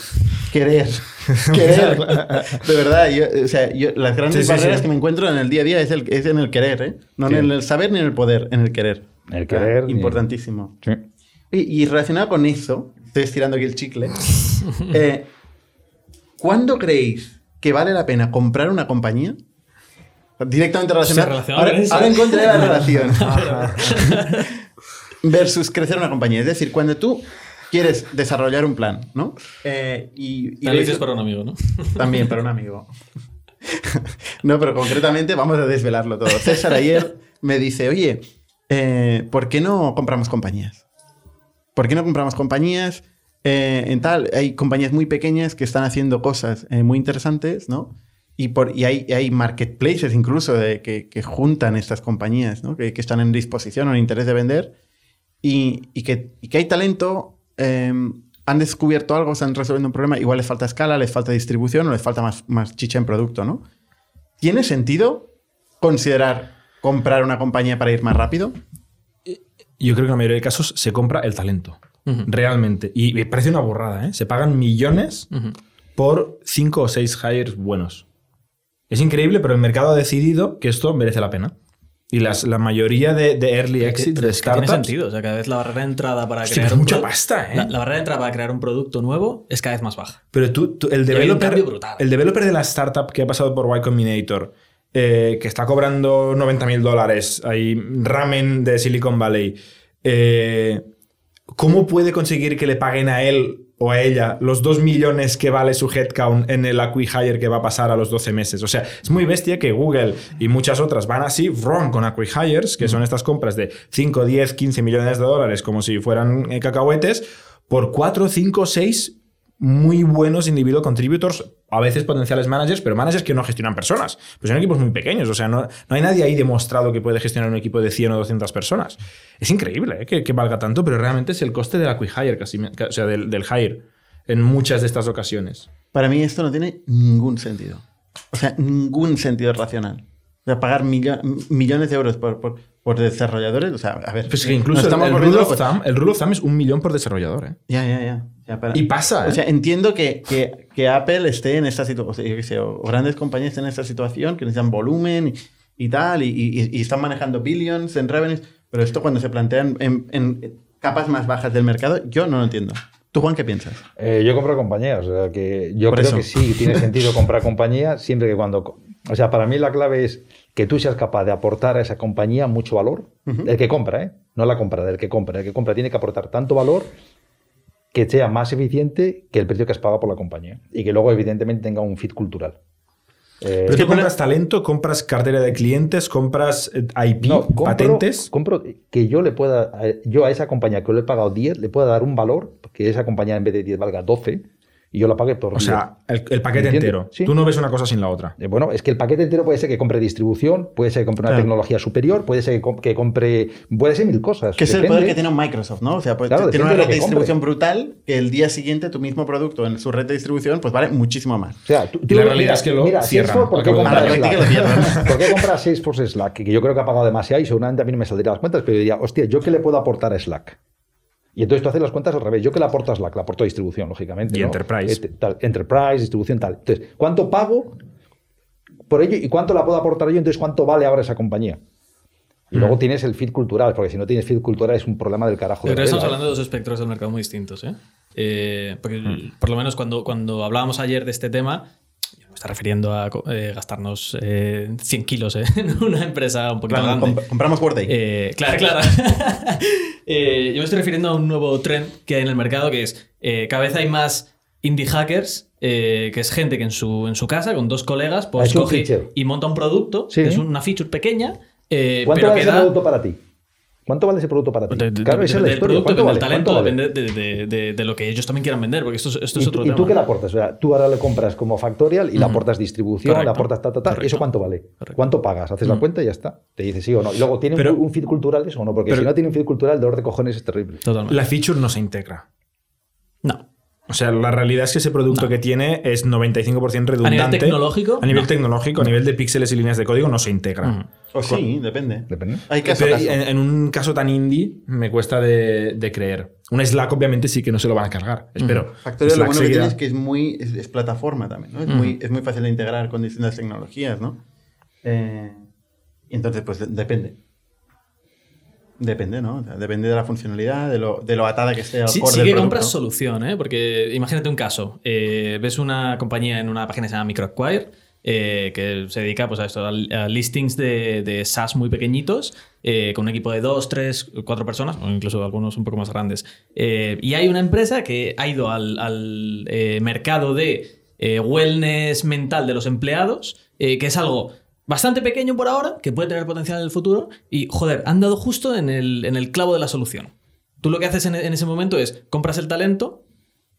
Querer. Querer. De verdad, yo, o sea, yo- las grandes Sí, sí, barreras sí. que me encuentro en el día a día es, el, es en el querer, ¿eh? No Sí. en el saber ni en el poder, en el querer. El querer, ni- Importantísimo. Sí. Y, y relacionado con eso, estoy estirando aquí el chicle. eh, ¿Cuándo creéis que vale la pena comprar una compañía? Directamente relacionado. relacionado ahora, con eso. ahora encontré la relación. Versus crecer una compañía. Es decir, cuando tú quieres desarrollar un plan, ¿no? Eh, y, y dices para un amigo, ¿no? también para un amigo. no, pero concretamente vamos a desvelarlo todo. César ayer me dice, oye, eh, ¿por qué no compramos compañías? ¿Por qué no compramos compañías? Eh, en tal, hay compañías muy pequeñas que están haciendo cosas eh, muy interesantes, ¿no? Y, hay, marketplaces incluso de, que, juntan estas compañías, ¿no? Que, que están en disposición o en interés de vender y, que, hay talento, eh, han descubierto algo, están resolviendo un problema, igual les falta escala, les falta distribución o les falta más, más chicha en producto, ¿no? ¿Tiene sentido considerar comprar una compañía para ir más rápido? Yo creo que en la mayoría de casos se compra el talento. Realmente. Y me parece una borrada, ¿eh? Se pagan millones por cinco o seis hires buenos. Es increíble, pero el mercado ha decidido que esto merece la pena. Y las, la mayoría de, de early exit Pero de que tiene startups. sentido. O sea, cada vez la barrera de entrada para crear un mucha pasta, ¿eh? La, la barrera de entrada para crear un producto nuevo es cada vez más baja. Pero tú, tú- el, developer, brutal. el developer de la startup que ha pasado por Y Combinator, eh, que está cobrando 90 mil dólares, hay ramen de Silicon Valley, eh, ¿cómo puede conseguir que le paguen a él o a ella los 2 millones que vale su headcount en el acquihire que va a pasar a los 12 meses? O sea, es muy bestia que Google y muchas otras van así, wrong con acquihires, que son estas compras de 5, 10, 15 millones de dólares como si fueran eh, cacahuetes, por 4, 5, 6 muy buenos individual contributors, a veces potenciales managers, pero managers que no gestionan personas. Pues son equipos muy pequeños, o sea, no, no hay nadie ahí demostrado que puede gestionar un equipo de 100 o 200 personas. Es increíble ¿eh? que, valga tanto, pero realmente es el coste del acquihire, casi, o sea, del, del hire, en muchas de estas ocasiones. Para mí esto no tiene ningún sentido. O sea, ningún sentido racional. O sea, pagar millo- millones de euros por, por, por desarrolladores. O sea, a ver. Pues que incluso nos el, estamos el rule of thumb, el rule of thumb es un millón por desarrollador. ¿eh? Ya, ya, ya. Ya, para- Y pasa, ¿eh? O sea, entiendo que, que, que Apple esté en esta situación, o, sea, o grandes compañías estén en esta situación, que necesitan volumen y, y tal, y, y- y están manejando billions en revenues, pero esto cuando se plantean en, en capas más bajas del mercado, yo no lo entiendo. ¿Tú, Juan, qué piensas? Eh, yo compro compañías, o sea que yo Por creo eso. que sí, tiene sentido comprar compañía siempre que cuando... O sea, para mí la clave es que tú seas capaz de aportar a esa compañía mucho valor. El que compra, ¿eh? No la compra, del que compra. El que compra tiene que aportar tanto valor que sea más eficiente que el precio que has pagado por la compañía. Y que luego, evidentemente, tenga un fit cultural. Eh, Pero que tú compras talento, compras cartera de clientes, compras eh, IP, no, compro, patentes. compro que yo le pueda, a- yo a esa compañía que le he pagado 10, le pueda dar un valor, que esa compañía en vez de 10 valga 12, y yo la pague por O sea, el, el paquete entero. Sí. Tú no ves una cosa sin la otra. Eh, Bueno, es que el paquete entero puede ser que compre distribución, puede ser que compre una Claro. tecnología superior, puede ser que, com- que compre. Puede ser mil cosas. Que es el poder que tiene un Microsoft, ¿no? O sea, pues, Claro, tiene una red de distribución brutal que el día siguiente tu mismo producto en su red de distribución pues vale muchísimo más. O sea, tú, Y la realidad es que lo cierran, Salesforce, ¿por qué acabo de compras. ¿Por qué compras Salesforce Slack? Que yo creo que ha pagado demasiado y seguramente a mí no me saldría las cuentas, pero yo diría, hostia, ¿yo qué le puedo aportar a Slack? Y entonces tú haces las cuentas al revés. Yo que le aporto a Slack, le aporto a distribución, lógicamente. Y ¿no? Enterprise. Este, tal, enterprise, distribución, tal. Entonces, ¿cuánto pago por ello y cuánto la puedo aportar yo? Entonces, ¿cuánto vale ahora esa compañía? Y Mm. luego tienes el fit cultural, porque si no tienes fit cultural es un problema del carajo. De que estamos hablando de dos espectros del mercado muy distintos. ¿eh? Eh, porque por lo menos cuando, cuando hablábamos ayer de este tema, está refiriendo a eh, gastarnos eh, 100 kilos ¿eh? en una empresa un poquito Claro, grande. comp- compramos Worday. Eh, claro, claro. Yo me estoy refiriendo a un nuevo trend que hay en el mercado que es cada vez hay más indie hackers, eh, que es gente que en su, en su casa, con dos colegas, pues coge y monta un producto, Sí. que es una feature pequeña, eh, ¿Cuánto pero que da... producto para ti? ¿Cuánto vale ese producto para ti? de- de- claro, esa es la del historia. producto, ¿Cuánto del vale? talento, ¿Cuánto vale? depende de, de- de- de lo que ellos también quieran vender, porque esto es, esto es ¿Y, otro y tema. tú qué le aportas? O sea, tú ahora le compras como factorial y le aportas distribución, Correcto. le aportas ta, ta, ta. ¿Y Correcto. eso cuánto vale? Correcto. ¿Cuánto pagas? Haces la cuenta y ya está. Te dice sí o no. Y luego, ¿tiene un- un, feed cultural eso o no? Porque pero- si no tiene un feed cultural, el dolor de cojones es terrible. Totalmente. La feature no se integra. O sea, la realidad es que ese producto No. que tiene es 95% redundante. tecnológico, A nivel no. tecnológico, a nivel de píxeles y líneas de código, no se integra. Mm. O sí, depende. Depende. Hay caso, Pero caso. en, en un caso tan indie me cuesta de, de creer. Un Slack obviamente sí que no se lo van a cargar. Espero. Factorio lo bueno que tiene es que es muy es, es plataforma también, ¿no? Es, muy, es muy fácil de integrar con distintas tecnologías, ¿no? Eh, y entonces, pues de- depende. Depende, ¿no? Sea, depende de la funcionalidad, de lo, de lo atada que esté al Sí, sí que compras solución, ¿eh? Porque imagínate un caso. eh, ves una compañía en una página que se llama Microacquire, eh, que se dedica pues, a esto, a, a listings de, de SaaS muy pequeñitos, eh, con un equipo de dos, tres, cuatro personas, o incluso algunos un poco más grandes. Eh, y hay una empresa que ha ido al, al, eh, mercado de wellness mental de los empleados, que es algo bastante pequeño por ahora, que puede tener potencial en el futuro, y joder, han dado justo en el, en el clavo de la solución. Tú lo que haces en, en ese momento es compras el talento,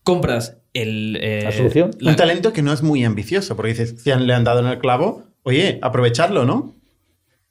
compras el, eh, ¿La solución? la- Un talento que no es muy ambicioso, porque dices, si han- le han dado en el clavo, oye, aprovecharlo, ¿no?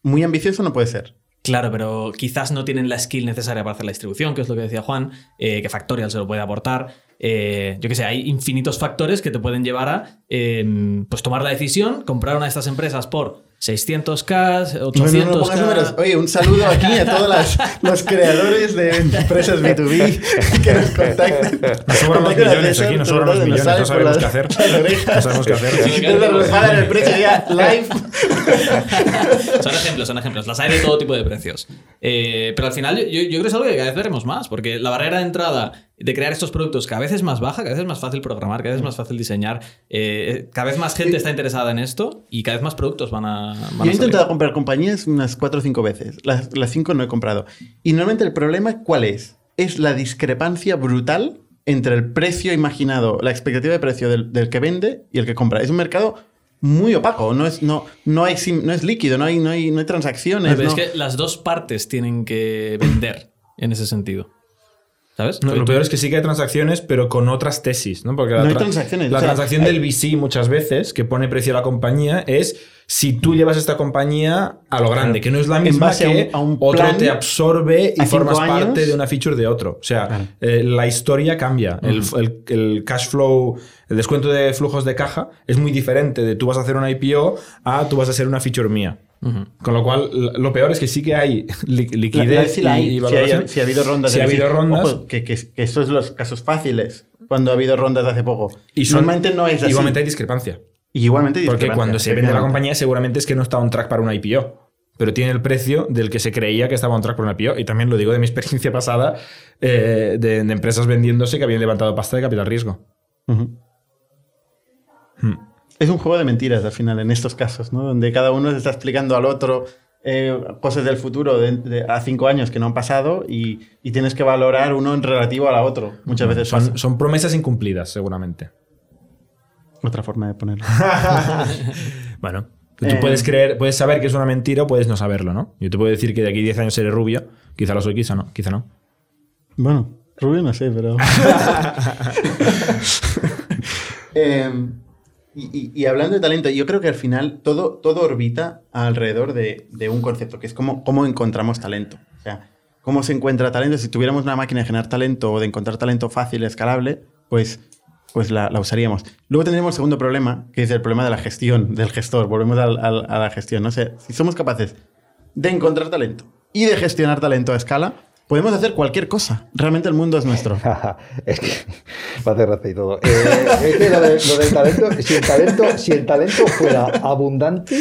Muy ambicioso no puede ser. Claro, pero quizás no tienen la skill necesaria para hacer la distribución, que es lo que decía Juan, eh, que Factorial se lo puede aportar. Eh, yo que sé, hay infinitos factores que te pueden llevar a eh, pues tomar la decisión, comprar una de estas empresas por 600k, 800k. No, no, no pongas números. Oye, un saludo aquí a todos las- los creadores de empresas B2B que nos contacten. Nos sobran los millones aquí, nos sobran los millones, no sabemos qué hacer. No sabemos qué hacer. El precio ya live. Son ejemplos, son ejemplos. Las hay de todo tipo de precios. Eh, pero al final yo, yo creo que es algo que cada vez veremos más, porque la barrera de entrada de crear estos productos cada vez es más baja, cada vez es más fácil programar, cada vez es más fácil diseñar, eh, cada vez más gente está interesada en esto y cada vez más productos van a... van Yo he intentado comprar compañías unas cuatro o cinco veces. Las, las cinco no he comprado. Y normalmente el problema, ¿cuál es? Es la discrepancia brutal entre el precio imaginado, la expectativa de precio del, del que vende y el que compra. Es un mercado muy opaco. No es, no, no hay, no es líquido, no hay, no hay, no hay transacciones. Pero no- es que las dos partes tienen que vender en ese sentido. ¿Sabes? No, lo peor es que sí que hay transacciones, pero con otras tesis, ¿no? Porque la, No hay tra- transacciones, la o sea, transacción del VC muchas veces, que pone precio a la compañía, es si tú llevas esta compañía a lo grande, que no es la misma base a que un- a un otro te absorbe y formas años. parte de una feature de otro. O sea, Claro. eh, la historia cambia. El- el, el cash flow, el descuento de flujos de caja es muy diferente de tú vas a hacer una IPO a tú vas a hacer una feature mía. Con lo cual, lo peor es que sí que hay li- liquidez la- si la hay, y, si, valoración. hay- si ha habido rondas. Si ha habido VC. rondas. Ojo, que, que, que estos son los casos fáciles. Cuando ha habido rondas de hace poco. Y son- Normalmente no es así. Igualmente hay discrepancia. Y igualmente Porque cuando se vende la compañía seguramente es que no está on track para una IPO. Pero tiene el precio del que se creía que estaba on track para una IPO. Y también lo digo de mi experiencia pasada eh, de, de empresas vendiéndose que habían levantado pasta de capital riesgo. Ujú. Es un juego de mentiras al final en estos casos, ¿no? Donde cada uno se está explicando al otro eh, cosas del futuro de, de- a cinco años que no han pasado y, y tienes que valorar uno en relativo a la otro. Muchas veces Son, pasa. son promesas incumplidas, seguramente. Otra forma de ponerlo. Bueno, tú Eh. puedes creer, puedes saber que es una mentira o puedes no saberlo, ¿no? Yo te puedo decir que de aquí 10 años seré rubia. Quizá lo soy, quizá no. Quizá no. bueno, Rubio no sé, pero... Eh, y, y- y hablando de talento, yo creo que al final todo, todo orbita alrededor de, de un concepto, que es cómo, cómo encontramos talento. O sea, cómo se encuentra talento. Si tuviéramos una máquina de generar talento o de encontrar talento fácil, escalable, pues, pues la, la usaríamos. Luego tendríamos el segundo problema, que es el problema de la gestión, del gestor. Volvemos al- a la gestión. ¿no? Sea, si somos capaces de encontrar talento y de gestionar talento a escala, podemos hacer cualquier cosa. Realmente el mundo es nuestro. es que va a hacer gracia y todo. Eh, es que lo, de- lo del si el talento, si el talento fuera abundante,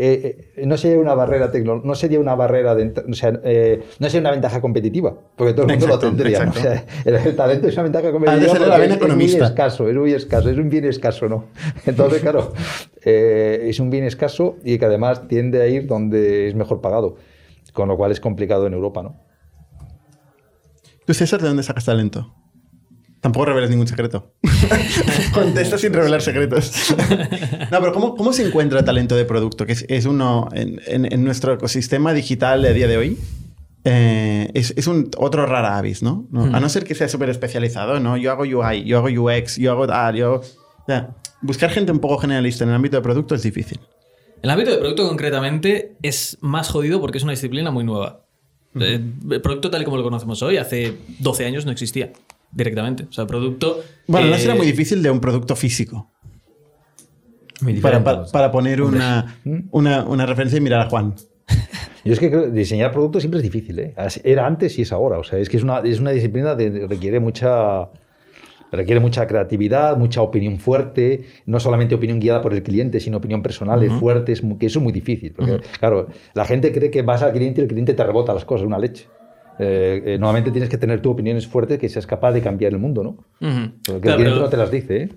eh, eh, no sería una barrera no sería una barrera de, o sea, eh, no sería una ventaja competitiva, porque todo el mundo Exacto, lo tendría. ¿no? O exacto. sea, el, el talento es una ventaja competitiva porque es, es muy escaso, es muy escaso, es un bien escaso, ¿no? Entonces, claro, es un bien escaso y que además tiende a ir donde es mejor pagado, con lo cual es complicado en Europa, ¿no? ¿Tú, César, de dónde sacas talento? Tampoco reveles ningún secreto. Contesta sin revelar secretos. no, pero ¿cómo, ¿cómo, se encuentra talento de producto? Que es, es uno en, en, en, nuestro ecosistema digital de día de hoy. Eh, es, es, un otro rara avis, ¿no? ¿no? Mm. A no ser que sea súper especializado, ¿no? Yo hago UI, yo hago UX, yo hago tal, yo... O sea, buscar gente un poco generalista en el ámbito de producto es difícil. El ámbito de producto concretamente es más jodido porque es una disciplina muy nueva. Mm. El producto tal y como lo conocemos hoy, hace 12 años no existía directamente. O sea, producto... Bueno, eh... no será muy difícil de un producto físico. Para, para, para, poner una, una, una, referencia y mirar a Juan. Yo es que creo, diseñar productos siempre es difícil. ¿eh? Era antes y es ahora. O sea, es que es una, es una disciplina que requiere mucha, requiere mucha creatividad, mucha opinión fuerte, no solamente opinión guiada por el cliente, sino opinión personal uh -huh. fuerte, es muy, que eso es muy difícil. Porque, uh -huh. claro, la gente cree que vas al cliente y el cliente te rebota las cosas, una leche. Eh, eh, normalmente tienes que tener tu opiniones fuertes que seas capaz de cambiar el mundo, ¿no? Uh -huh. Porque claro, el cliente no te las dice, ¿eh?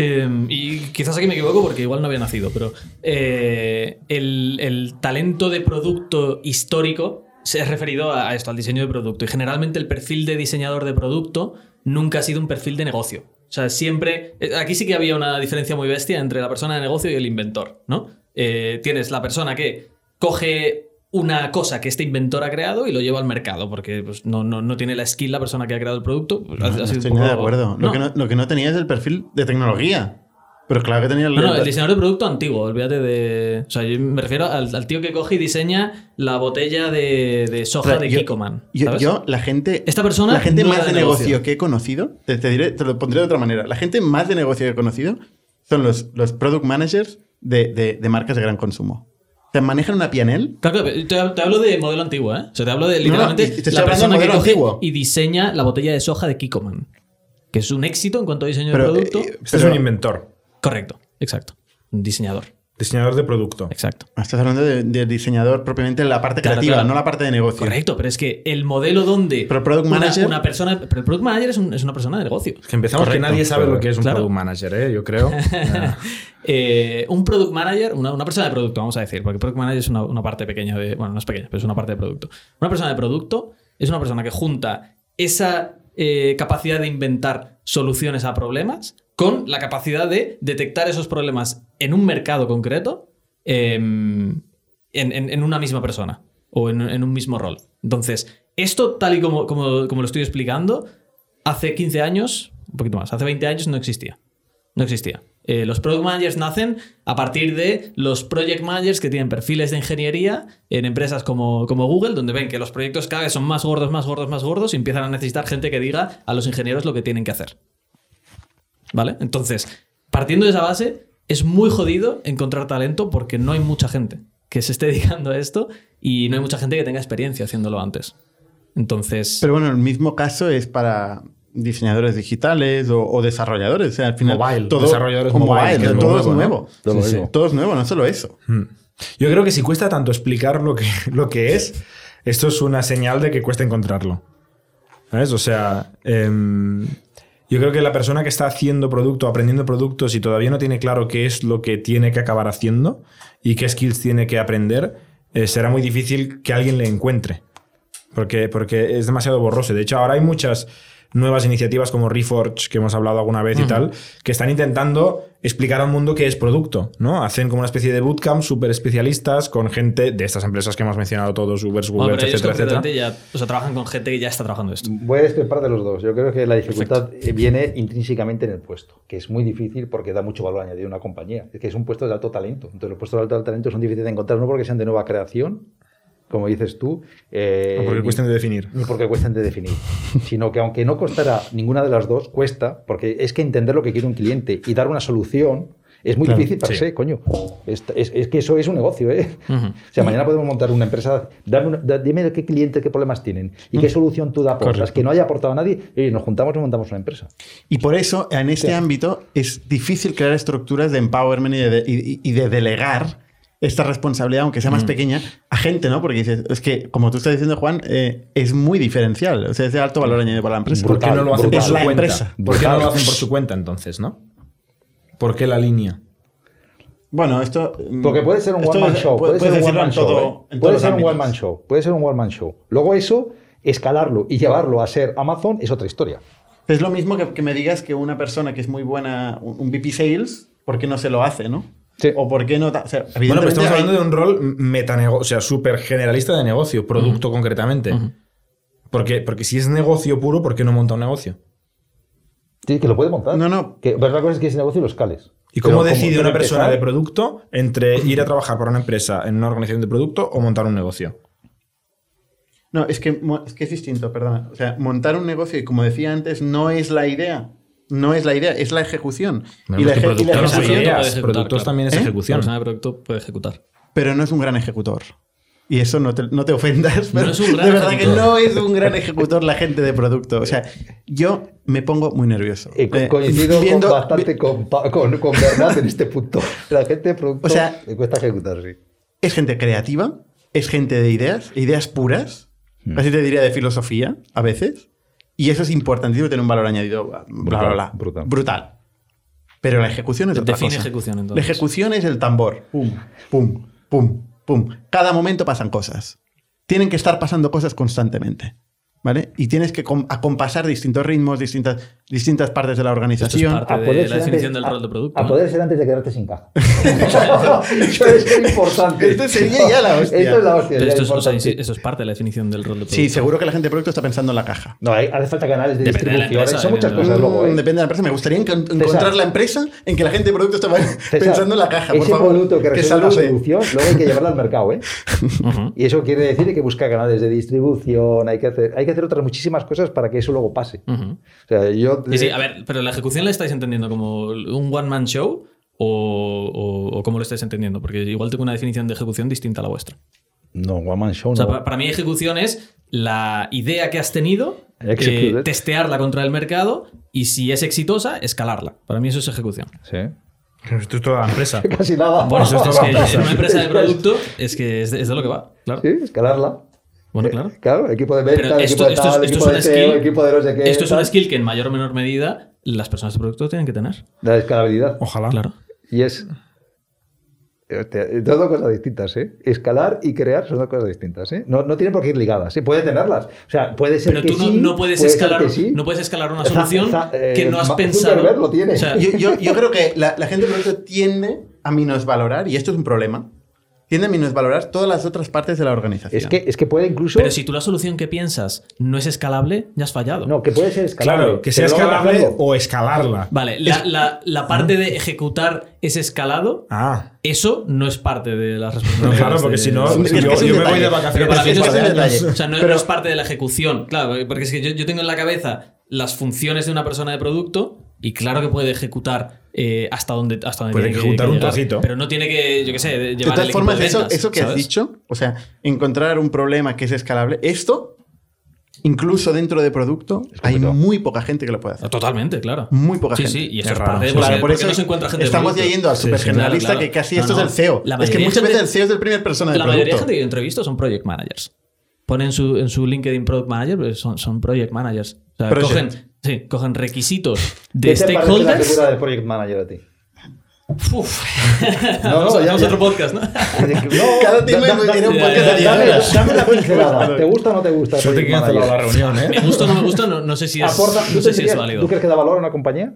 Eh, y quizás aquí me equivoco porque igual no había nacido, pero eh, el, el, talento de producto histórico se ha referido a esto, al diseño de producto. Y generalmente el perfil de diseñador de producto nunca ha sido un perfil de negocio. O sea, siempre. Aquí sí que había una diferencia muy bestia entre la persona de negocio y el inventor, ¿no? Eh, tienes la persona que coge una cosa que este inventor ha creado y lo lleva al mercado, porque pues, no, no, no, tiene la skill la persona que ha creado el producto. Pues, no, ha, no ha estoy poco... de acuerdo. Lo, que no, lo, que no, tenía es el perfil de tecnología. Pero claro que tenía el... No, el diseñador de producto antiguo, olvídate de... O sea, yo me refiero al, al tío que coge y diseña la botella de, de soja de yo, Kikoman. Yo, yo, la gente... Esta persona... La gente más de negocio. negocio. que he conocido, te, te, diré, te lo pondré de otra manera. La gente más de negocio que he conocido son los, los product managers de, de, de marcas de gran consumo. ¿Te manejan una pianel? Claro, te, te, hablo de modelo antiguo, ¿eh? O sea, te hablo de literalmente no, no, la persona que coge antiguo. y diseña la botella de soja de Kikoman. Que es un éxito en cuanto a diseño pero, de producto. Eh, este es un inventor. Correcto, exacto. Un diseñador. Diseñador de producto. Exacto. Estás hablando de, de diseñador propiamente en la parte claro, creativa, claro. no la parte de negocio. Correcto, pero es que el modelo donde. Pero product manager. Una, una persona. Pero el product manager es, un, es, una persona de negocio. Es que empezamos Correcto, que nadie sabe lo que es un claro. product manager, ¿eh? yo creo. eh, un product manager, una, una, persona de producto, vamos a decir, porque product manager es una, una parte pequeña de. Bueno, no es pequeña, pero es una parte de producto. Una persona de producto es una persona que junta esa eh, capacidad de inventar soluciones a problemas con la capacidad de detectar esos problemas en un mercado concreto en, en, en, una misma persona o en, en, un mismo rol. Entonces, esto, tal y como, como, como, lo estoy explicando, hace 15 años, un poquito más, hace 20 años no existía. No existía. Eh, los product managers nacen a partir de los project managers que tienen perfiles de ingeniería en empresas como, como Google, donde ven que los proyectos cada vez son más gordos, más gordos, más gordos y empiezan a necesitar gente que diga a los ingenieros lo que tienen que hacer. ¿Vale? Entonces, partiendo de esa base, es muy jodido encontrar talento porque no hay mucha gente que se esté dedicando a esto y no hay mucha gente que tenga experiencia haciéndolo antes. Entonces. Pero bueno, el mismo caso es para diseñadores digitales o, o desarrolladores. O sea, al final. Mobile. Todo, desarrolladores mobile. mobile todo, todo, es nuevo. ¿no? Todo, sí, sí. todo, es nuevo, no solo eso. Hmm. Yo creo que si cuesta tanto explicar lo que, lo que es, esto es una señal de que cuesta encontrarlo. ¿Sabes? O sea. Eh, yo creo que la persona que está haciendo producto, aprendiendo productos y todavía no tiene claro qué es lo que tiene que acabar haciendo y qué skills tiene que aprender, eh, será muy difícil que alguien le encuentre. Porque, porque es demasiado borroso. De hecho, ahora hay muchas nuevas iniciativas como Reforge, que hemos hablado alguna vez uh -huh. y tal, que están intentando explicar al mundo qué es producto, ¿no? Hacen como una especie de bootcamp súper especialistas con gente de estas empresas que hemos mencionado todos, Uber, Google, bueno, etcétera, etcétera. Ya, o sea, trabajan con gente que ya está trabajando esto. Voy a discrepar de los dos. Yo creo que la dificultad Perfecto. viene intrínsecamente en el puesto, que es muy difícil porque da mucho valor añadido a una compañía. Es que es un puesto de alto talento. Entonces, los puestos de alto talento son difíciles de encontrar, no porque sean de nueva creación, como dices tú. Eh, no porque cuesten de definir. Ni porque cuesten de definir. sino que aunque no costara ninguna de las dos, cuesta, porque es que entender lo que quiere un cliente y dar una solución es muy claro, difícil para sí. coño. Es, es, es, que eso es un negocio, ¿eh? Uh -huh. O sea, mañana podemos montar una empresa, dame una, dime qué cliente, qué problemas tienen y uh -huh. qué solución tú aportas, Correcto. que no haya aportado a nadie, y nos juntamos y montamos una empresa. Y por eso, en este sí. ámbito, es difícil crear estructuras de empowerment y de, y, y de delegar esta responsabilidad, aunque sea más mm. pequeña, a gente, ¿no? Porque dices, es que, como tú estás diciendo, Juan, eh, es muy diferencial. O sea, es de alto valor añadido para la empresa. ¿Por qué no lo hacen por su cuenta? Empresa. ¿Por qué no lo hacen por su cuenta entonces, no? ¿Por qué la línea? Bueno, esto. Mm, Porque puede ser un one-man show. Puede, puede ser un one-man show. ¿eh? Puede ser un one-man show. Puede ser un one-man show. Luego, eso, escalarlo y llevarlo a ser Amazon es otra historia. Es lo mismo que, que me digas que una persona que es muy buena, un un VP Sales, ¿por qué no se lo hace, no? Sí. O por qué no... o sea, Bueno, pero estamos hay- hablando de un rol metanegocio, o sea, súper generalista de negocio, producto concretamente. porque, porque si es negocio puro, ¿por qué no monta un negocio? Sí, que lo puede montar. No, no. Que, pero la cosa es que ese negocio lo escales. ¿Y cómo decide una empezar- persona de producto entre ir a trabajar para una empresa en una organización de producto o montar un negocio? No, es que, es que es distinto, perdona. O sea, montar un negocio, y como decía antes, no es la idea. No es la idea, es la ejecución. Y la, y ejecución- ideas, puede ejecutar, productos claro. también es ¿Eh? La ejecución. persona de producto puede ejecutar. pero no es un gran ejecutor. Y eso no te, no te ofendas, pero es un gran de verdad ejecutor. que no es un gran ejecutor la gente de producto. O sea, yo me pongo muy nervioso. Eh, co- Eh, coincido viendo- con bastante con, con, con Bernat en este punto. La gente de producto O sea- le cuesta ejecutar, sí. Es gente creativa, es gente de ideas, ideas puras, Hmm. casi te diría de filosofía a veces. Y eso es importantísimo, tener un valor añadido, bla, Brutal, bla. brutal. Brutal. Pero la ejecución es otra Define cosa. ejecución, La entonces. ejecución es el tambor. Pum, pum, pum, pum. Cada momento pasan cosas. Tienen que estar pasando cosas constantemente. ¿Vale? Y tienes que com- acompasar distintos ritmos, distintas, distintas partes de la organización. parte A de poder la ser definición antes- del rol de producto. A, ¿no? poder ser antes de quedarte sin caja. Eso es importante. Esto sería ya la hostia. Esto es la hostia. Pero esto es, o sea, importante. eso es parte de la definición del rol de producto. Sí, seguro que la gente de producto está pensando en la caja. No, hay- hace falta canales de Depende de la distribución. empresa, Son muchas cosas luego, ¿eh? Depende de la empresa. Me gustaría encon- encontrar la empresa en que la gente de producto estaba César, pensando en la caja. Por ese favor, producto que resuelve la salude. solución, luego hay que llevarlo al mercado, ¿eh? Y eso quiere decir que hay que buscar canales de distribución, hay que hacer, hay que hacer otras muchísimas cosas para que eso luego pase. O sea, yo... Sí, sí, a ver, pero la ejecución la estáis entendiendo como un one-man show o, o- o cómo lo estáis entendiendo, porque igual tengo una definición de ejecución distinta a la vuestra. No, One Man Show O sea, no. pa- para mí ejecución es la idea que has tenido, eh, testearla contra el mercado y si es exitosa, escalarla. Para mí eso es ejecución. Sí. Esto es toda la empresa. Casi nada. Bueno, eso es es todo que en una empresa de producto es que es de, es de lo que va, claro. Sí, escalarla. Bueno, claro. Claro, equipo de venta, equipo de esto es, tal, esto equipo es de una SEO, skill, equipo de no sé qué. esto es tal. una skill que en mayor o menor medida las personas de producto tienen que tener. La escalabilidad. Ojalá. Claro. Y es... Hostia, Son dos cosas distintas, ¿eh? Escalar y crear son dos cosas distintas, ¿eh? No, no tienen por qué ir ligadas, ¿eh? Puede tenerlas. O sea, puede ser Pero que tú no, sí, no puedes puede escalar, que sí. no puedes escalar una solución za- eh, que no has pensado. Zuckerberg lo tiene. O sea, Yo, yo- yo creo que la, la gente de producto tiende a minusvalorar, y esto es un problema, tiende a minusvalorar todas las otras partes de la organización. Es que, es que puede incluso... pero si tú la solución que piensas no es escalable, ya has fallado. No, que puede ser escalable. Claro, que sea escalable o escalarla. Vale, la, la- la parte de ejecutar ese escalado, Ah, eso no es parte de las no, responsabilidades. claro, porque de- si no, Es que yo, es me voy de Pero vacaciones para mí no es, o sea, no, Pero- no es parte de la ejecución, claro, porque es que yo, yo tengo en la cabeza las funciones de una persona de producto y claro que puede ejecutar eh, hasta donde hasta donde Puede tiene que- ejecutar que un llegar, trocito. pero no tiene que, yo qué sé, de llevar todas el formas, de eso, ventas, eso que has dicho, o sea, encontrar un problema que es escalable, esto, incluso dentro de producto, hay muy poca gente que lo puede hacer. Totalmente, claro. Muy poca sí, gente. Sí, y eso Es raro. parte de Claro, por eso no se encuentra gente de estamos ya yendo al Sí, super sí, generalista claro, que casi No, esto no. es el CEO. Es que muchas de veces el CEO es el primer persona del La mayoría de gente que yo entrevisto son project managers. Ponen su, en su LinkedIn product manager, pues son, son project managers. O sea, cogen, sí, cogen requisitos ¿Qué de te parece la stakeholders. figura del project manager a ti? Uf. No, no, a- ya, vamos a ya. otro podcast, ¿no? No, Cada tema da- da- era un podcast dame, diez horas. dame la pincelada. ¿Te gusta o no te gusta? que han cancelado la manager? reunión, ¿eh? Me gusta o no me gusta, no, no sé si es, Aporta- ¿tú, no sé si es válido. ¿Tú crees que da valor a una compañía?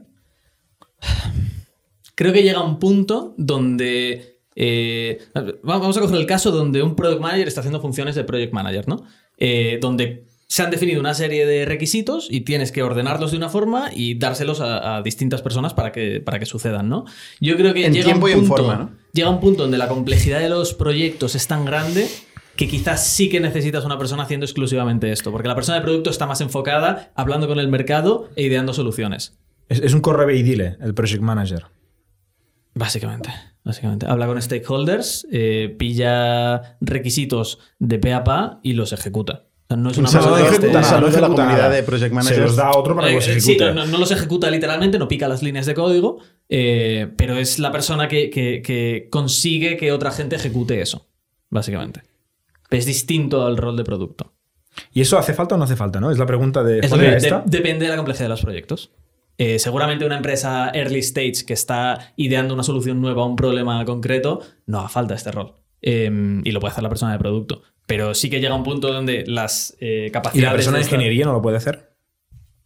Creo que llega un punto donde. eh, vamos a coger el caso donde un product manager está haciendo funciones de project manager, ¿no? Eh, donde se han definido una serie de requisitos y tienes que ordenarlos de una forma y dárselos a, a distintas personas para que, para que sucedan, ¿no? Yo creo que En llega tiempo un y en punto, forma, ¿no? llega un punto donde la complejidad de los proyectos es tan grande que quizás sí que necesitas una persona haciendo exclusivamente esto, porque la persona de producto está más enfocada hablando con el mercado e ideando soluciones. Es, es un correve y dile, el project manager. Básicamente, básicamente. Habla con stakeholders, eh, pilla requisitos de pe a pa y los ejecuta. Sea, no es una persona que ejecuta no de la comunidad de project managers. Se los da otro para que Eh, los sí, ejecute. no, no los ejecuta literalmente, no pica las líneas de código, eh, pero es la persona que, que- que consigue que otra gente ejecute eso, básicamente. Es distinto al rol de producto. ¿Y eso hace falta o no hace falta? ¿no? Es la pregunta de. Es lo ¿Joder, que- esta? de- depende de la complejidad de los proyectos. Eh, seguramente una empresa early stage que está ideando una solución nueva a un problema concreto, no hace falta este rol. Eh, y lo puede hacer la persona de producto. Pero sí que llega un punto donde las eh, ¿Y capacidades. la persona de esta- ingeniería no lo puede hacer?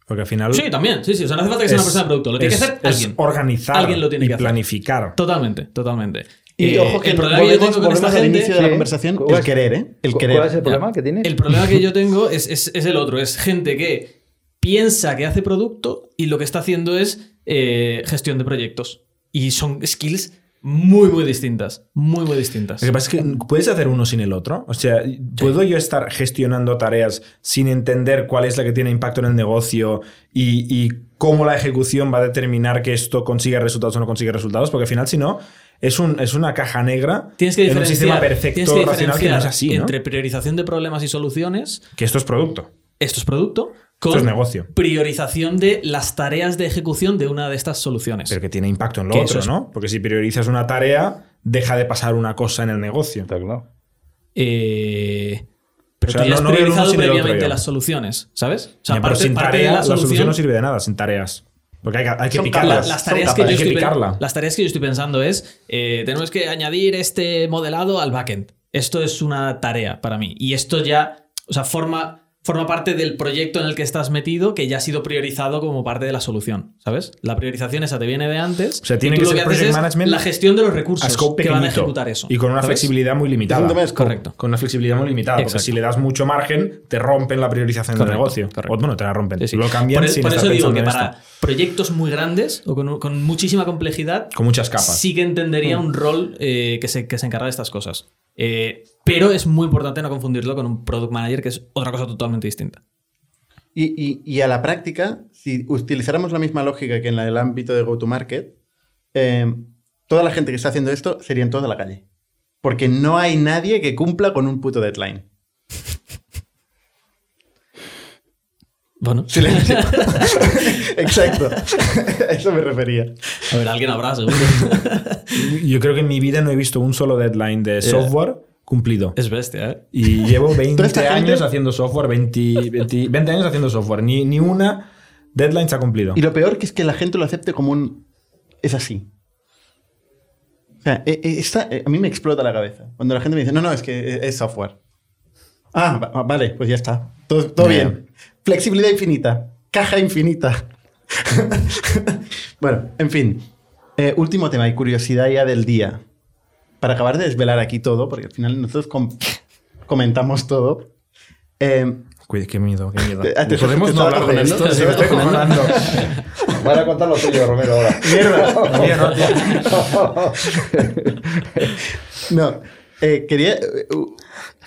Porque al final. Sí, también. Sí, sí. O sea, no hace falta que sea una persona de producto. Lo tiene es- que hacer es alguien. organizar Alguien lo tiene y que hacer. planificar. Totalmente, totalmente. Y Eh, ojo que el problema que yo tengo con esta gente. inicio de la conversación, ¿Cuál el es- querer, ¿eh? El ¿Cuál querer. es el problema que tiene? El problema que yo tengo es, es- es el otro. Es gente que piensa que hace producto y lo que está haciendo es eh, gestión de proyectos. Y son skills muy, muy distintas. Muy, muy distintas. Lo que pasa es que puedes hacer uno sin el otro. O sea, ¿puedo yo estar gestionando tareas sin entender cuál es la que tiene impacto en el negocio y, y cómo la ejecución va a determinar que esto consiga resultados o no consigue resultados? Porque al final, si no, es, un, es una caja negra Tienes que en un sistema perfecto que racional que no es así, ¿no? entre priorización de problemas y soluciones, Que esto es producto. esto es producto, con Esto es negocio. priorización de las tareas de ejecución de una de estas soluciones. Pero que tiene impacto en lo Que otro, es- ¿no? Porque si priorizas una tarea, deja de pasar una cosa en el negocio. Está claro. Eh, pero O sea, tú ya has no- priorizado previamente las soluciones, ¿sabes? O sea, Ya, pero parte- sin parte tarea, la la solución solución no sirve de nada, sin tareas. Porque hay que, hay que picarlas. La- las, tareas que yo capaces. Hay que estoy, las tareas que yo estoy pensando es, eh, tenemos que añadir este modelado al backend. Esto es una tarea para mí. Y esto ya, o sea, forma, forma parte del proyecto en el que estás metido que ya ha sido priorizado como parte de la solución, ¿sabes? La priorización esa te viene de antes. O sea, tiene que ser project management La gestión de los a recursos scope que van a ejecutar eso. y con una ¿sabes? flexibilidad muy Es un limitada. tema. Correcto. Con una flexibilidad muy limitada, porque si le das mucho margen, te rompen la priorización Correcto, del negocio. correcto. O bueno, te la rompen. Sí, sí. Lo cambian por, sin por estar eso digo que para esto. proyectos muy grandes o con, con muchísima complejidad, Con muchas capas. sí que entendería un rol eh, que, se, que se encarga de estas cosas. Eh, pero es muy importante no confundirlo con un product manager, que es otra cosa totalmente distinta. Y, y- y a la práctica, si utilizáramos la misma lógica que en la del ámbito de go-to-market, eh, toda la gente que está haciendo esto sería en toda la calle. Porque no hay nadie que cumpla con un puto deadline. Bueno, Silencio. Exacto. A eso me refería. a ver, alguien habrá, seguro. Yo creo que en mi vida no he visto un solo deadline de software cumplido. es bestia, ¿eh? Y llevo 20 esta gente- años haciendo software, 20, 20, 20 años haciendo software. Ni, ni una deadline se ha cumplido. Y lo peor que es que la gente lo acepte como un... Es así. O sea, eh, eh, esta- eh, a mí me explota la cabeza. Cuando la gente me dice, no, no, es que es, software. Ah, va- vale, pues ya está. Todo, todo Bien. bien. Flexibilidad infinita. Caja infinita. bueno, en fin. Eh, último tema y curiosidad ya del día. Para acabar de desvelar aquí todo, porque al final nosotros com- comentamos todo. Eh, Cuide, qué miedo, qué miedo. Te- ¿Podemos te no hablar de esto? Sí, me estoy cojonando. Van a contar lo tuyo, Romero, ahora. Mierda. No, eh, quería eh,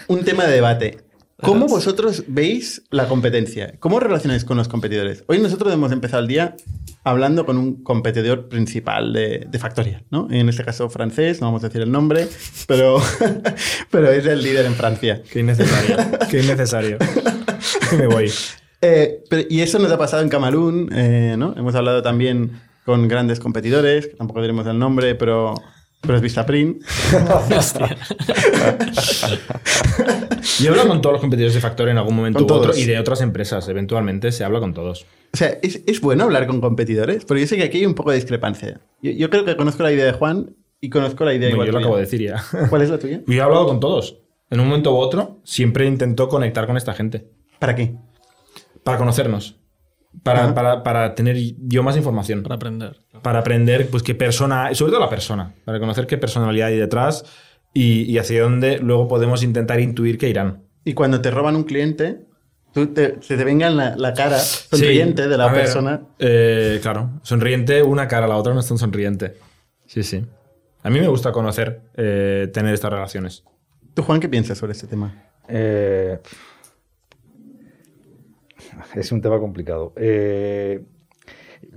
un tema de debate. ¿Cómo vosotros veis la competencia? ¿Cómo os relacionáis con los competidores? Hoy nosotros hemos empezado el día hablando con un competidor principal de, de Factorial, ¿no? En este caso francés, no vamos a decir el nombre, pero, pero es el líder en Francia. Qué innecesario. Qué innecesario. Me voy. Eh, pero- y eso nos ha pasado en Camalún, eh, ¿no? Hemos hablado también con grandes competidores, tampoco diremos el nombre, pero, pero es Vistaprint. Yo he hablado con todos los competidores de Factor en algún momento u otro y de otras empresas. Eventualmente se habla con todos. O sea, ¿es, es bueno hablar con competidores? Porque yo sé que aquí hay un poco de discrepancia. Yo, yo creo que conozco la idea de Juan y conozco la idea Bueno, igual yo lo acabo de decir ya. ¿Cuál es la tuya? Yo he hablado con todos. En un momento u otro, siempre intento conectar con esta gente. ¿Para qué? Para conocernos. Para, para, para tener yo más información. Para aprender. Para aprender, pues, qué persona, sobre todo la persona. Para conocer qué personalidad hay detrás y, y hacia dónde luego podemos intentar intuir que irán. Y cuando te roban un cliente, tú te- se te venga en la, la cara sonriente Sí, de la a ver, persona. eh, claro, sonriente una cara, la otra no es tan sonriente. Sí, sí. A mí me gusta conocer, eh, tener estas relaciones. ¿Tú, Juan, qué piensas sobre este tema? Eh, es un tema complicado. Eh,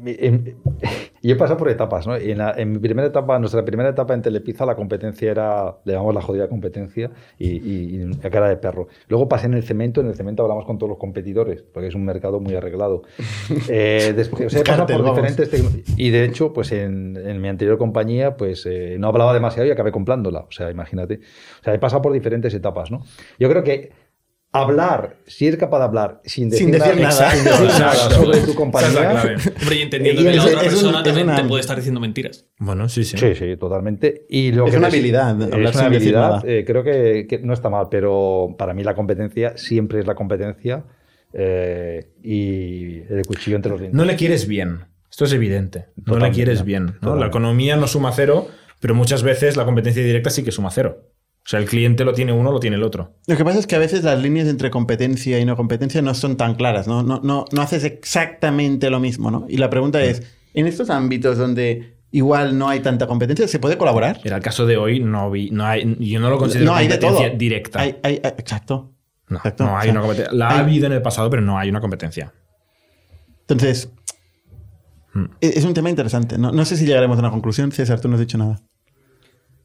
en- yo he pasado por etapas, ¿no? En, la- en mi primera etapa, nuestra primera etapa en Telepizza, la competencia era, le llamamos la jodida competencia y, y, y a cara de perro. Luego pasé en el cemento, en el cemento hablamos con todos los competidores, porque es un mercado muy arreglado. Eh, después, o sea, he pasado por vamos. diferentes y de hecho, pues en, en mi anterior compañía, pues eh, no hablaba demasiado y acabé comprándola. O sea, imagínate. O sea, he pasado por diferentes etapas, ¿no? Yo creo que hablar, si eres capaz de hablar sin decir, Sin decir nada. sin decir nada Exacto. sobre tu compañía. es la clave. Hombre, y entendiendo Y que la otra es persona también una- te puede estar diciendo mentiras. Bueno, sí, sí. Sí, sí, totalmente. Y lo Es que una habilidad, hablar Es una sin habilidad. eh, creo que, que no está mal, pero para mí la competencia siempre es la competencia. eh, y el cuchillo entre los dientes. No le quieres bien. Esto es evidente. No le quieres bien. ¿no? La economía no suma cero, pero muchas veces la competencia directa sí que suma cero. O sea, el cliente lo tiene uno, lo tiene el otro. Lo que pasa es que a veces las líneas entre competencia y no competencia no son tan claras, ¿no? No, no, no haces exactamente lo mismo, ¿no? Y la pregunta es, en estos ámbitos donde igual no hay tanta competencia, ¿se puede colaborar? Era el caso de hoy, no vi, no hay, yo no lo considero no hay de todo. competencia directa. Hay- hay- hay- exacto. no, exacto. no O hay sea, una competencia. La ha habido en el pasado, pero no hay una competencia. Entonces, Hmm. e- es un tema interesante. No, no sé si llegaremos a una conclusión. César, tú no has dicho nada.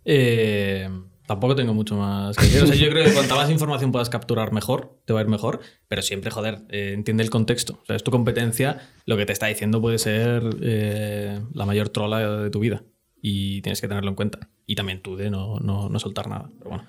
Eh, tampoco tengo mucho más que decir. O sea, yo creo que cuanta más información puedas capturar, mejor, te va a ir mejor. Pero siempre, joder, eh, entiende el contexto. O sea, es tu competencia. Lo que te está diciendo puede ser eh, la mayor trola de tu vida. Y tienes que tenerlo en cuenta. Y también tú de no, no, no soltar nada. Pero bueno.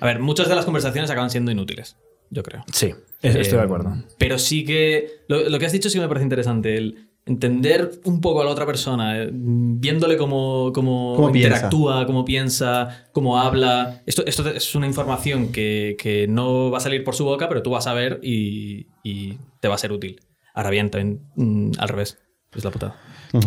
A ver, muchas de las conversaciones acaban siendo inútiles, yo creo. Sí, es- estoy de Eh, acuerdo. Pero sí que. Lo, lo que has dicho sí me parece interesante. El entender un poco a la otra persona, eh, viéndole cómo, cómo, Cómo piensa. interactúa, cómo piensa, cómo habla. Esto, esto es una información que, que no va a salir por su boca, pero tú vas a ver y, y te va a ser útil. Ahora bien, también mm, al revés. Es la putada.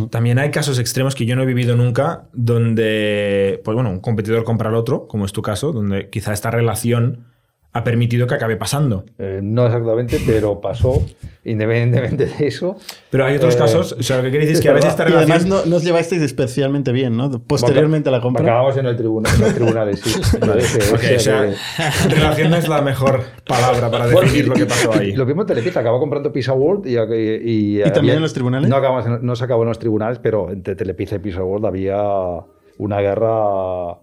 También hay casos extremos que yo no he vivido nunca donde, pues bueno, un competidor compra al otro, como es tu caso, donde quizá esta relación ha permitido que acabe pasando. Eh, no exactamente, pero pasó, independientemente de eso. Pero hay otros Eh, casos, o sea, lo que quiere decir es que a veces esta Y además relación... no, no os llevasteis especialmente bien, ¿no? Posteriormente a la compra. Acabamos en, el tribunal, en los tribunales, sí. Ese- Ok, ese o sea, que- relación no es la mejor palabra para definir lo que pasó ahí. Lo mismo Televisa, acabó comprando Pizza World y, y, ¿Y también en los tribunales? No, acabamos en- no se acabó en los tribunales, pero entre Telepizza y Pizza World había una guerra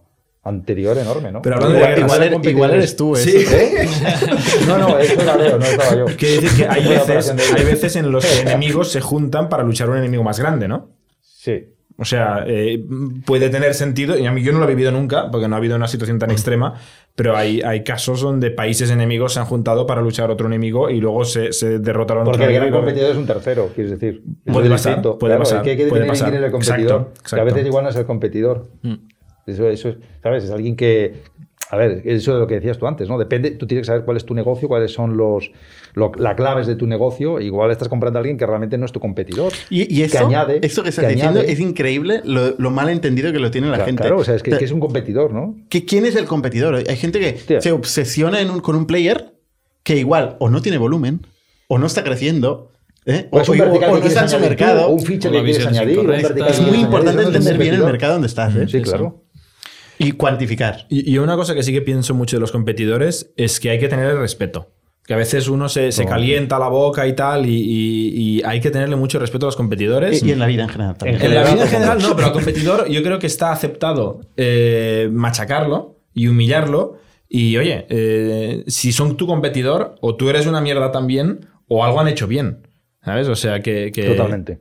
anterior enorme, ¿no? Pero hablando de Igual, guerras, igual eres, igual eres tú, ¿eh? Sí. ¿Eh? No, no, eso era Leo, no estaba yo. Quiere decir que hay veces, de- hay veces en los que enemigos se juntan para luchar a un enemigo más grande, ¿no? Sí. O sea, eh, puede tener sentido, y a mí yo no lo he vivido nunca, porque no ha habido una situación tan extrema, pero hay, hay casos donde países enemigos se han juntado para luchar a otro enemigo y luego se, se derrotaron Porque el gran competidor es un tercero, quieres decir. Es Puede pasar, puede Claro, pasar, es que hay que puede definir pasar. quién es el competidor. Exacto, Que a exacto. veces igual no es el competidor. Mm. Eso, eso es, ¿sabes? Es alguien que. A ver, eso de lo que decías tú antes, ¿no? Depende, tú tienes que saber cuál es tu negocio, cuáles son los lo- las claves de tu negocio. Igual estás comprando a alguien que realmente no es tu competidor. Y, y que eso, añade, esto que estás que diciendo añade- es increíble lo, lo mal entendido que lo tiene la Claro, gente. Claro, o sea, es que, que es un competidor, ¿no? ¿Que ¿Quién es el competidor? Hay gente que Hostia. se obsesiona en un- con un player que igual o no tiene volumen, o no está creciendo, ¿eh? O es un o- o que no está en su añadir tú, mercado. o un feature O que quieres añadir. Es que muy importante eso entender bien el mercado donde estás ¿eh? Sí, claro. Y cuantificar. Y, y una cosa que sí que pienso mucho de los competidores es que hay que tener el respeto. Que a veces uno se, se No. calienta la boca y tal, y, y- y hay que tenerle mucho respeto a los competidores. Y, y en la vida en general también. En En la vida en general, general no, pero al competidor yo creo que está aceptado eh, machacarlo y humillarlo. Y oye, eh, si son tu competidor, o tú eres una mierda también, o algo han hecho bien. ¿Sabes? O sea que. que- Totalmente.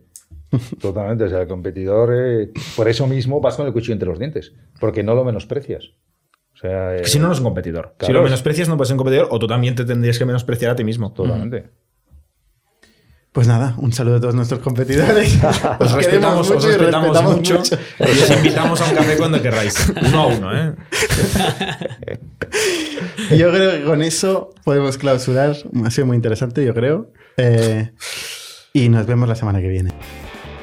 Totalmente. O sea, el competidor, eh, por eso mismo vas con el cuchillo entre los dientes, porque no lo menosprecias. O sea, eh, que si no, no es un competidor. si lo menosprecias, no puedes ser un competidor, o tú también te tendrías que menospreciar a ti mismo. Totalmente. Pues nada, un saludo a todos nuestros competidores. Os respetamos, os mucho, y os invitamos a un café cuando queráis. Uno a uno, ¿eh? Yo creo que con eso podemos clausurar. Ha sido muy interesante, yo creo. Eh, y nos vemos la semana que viene.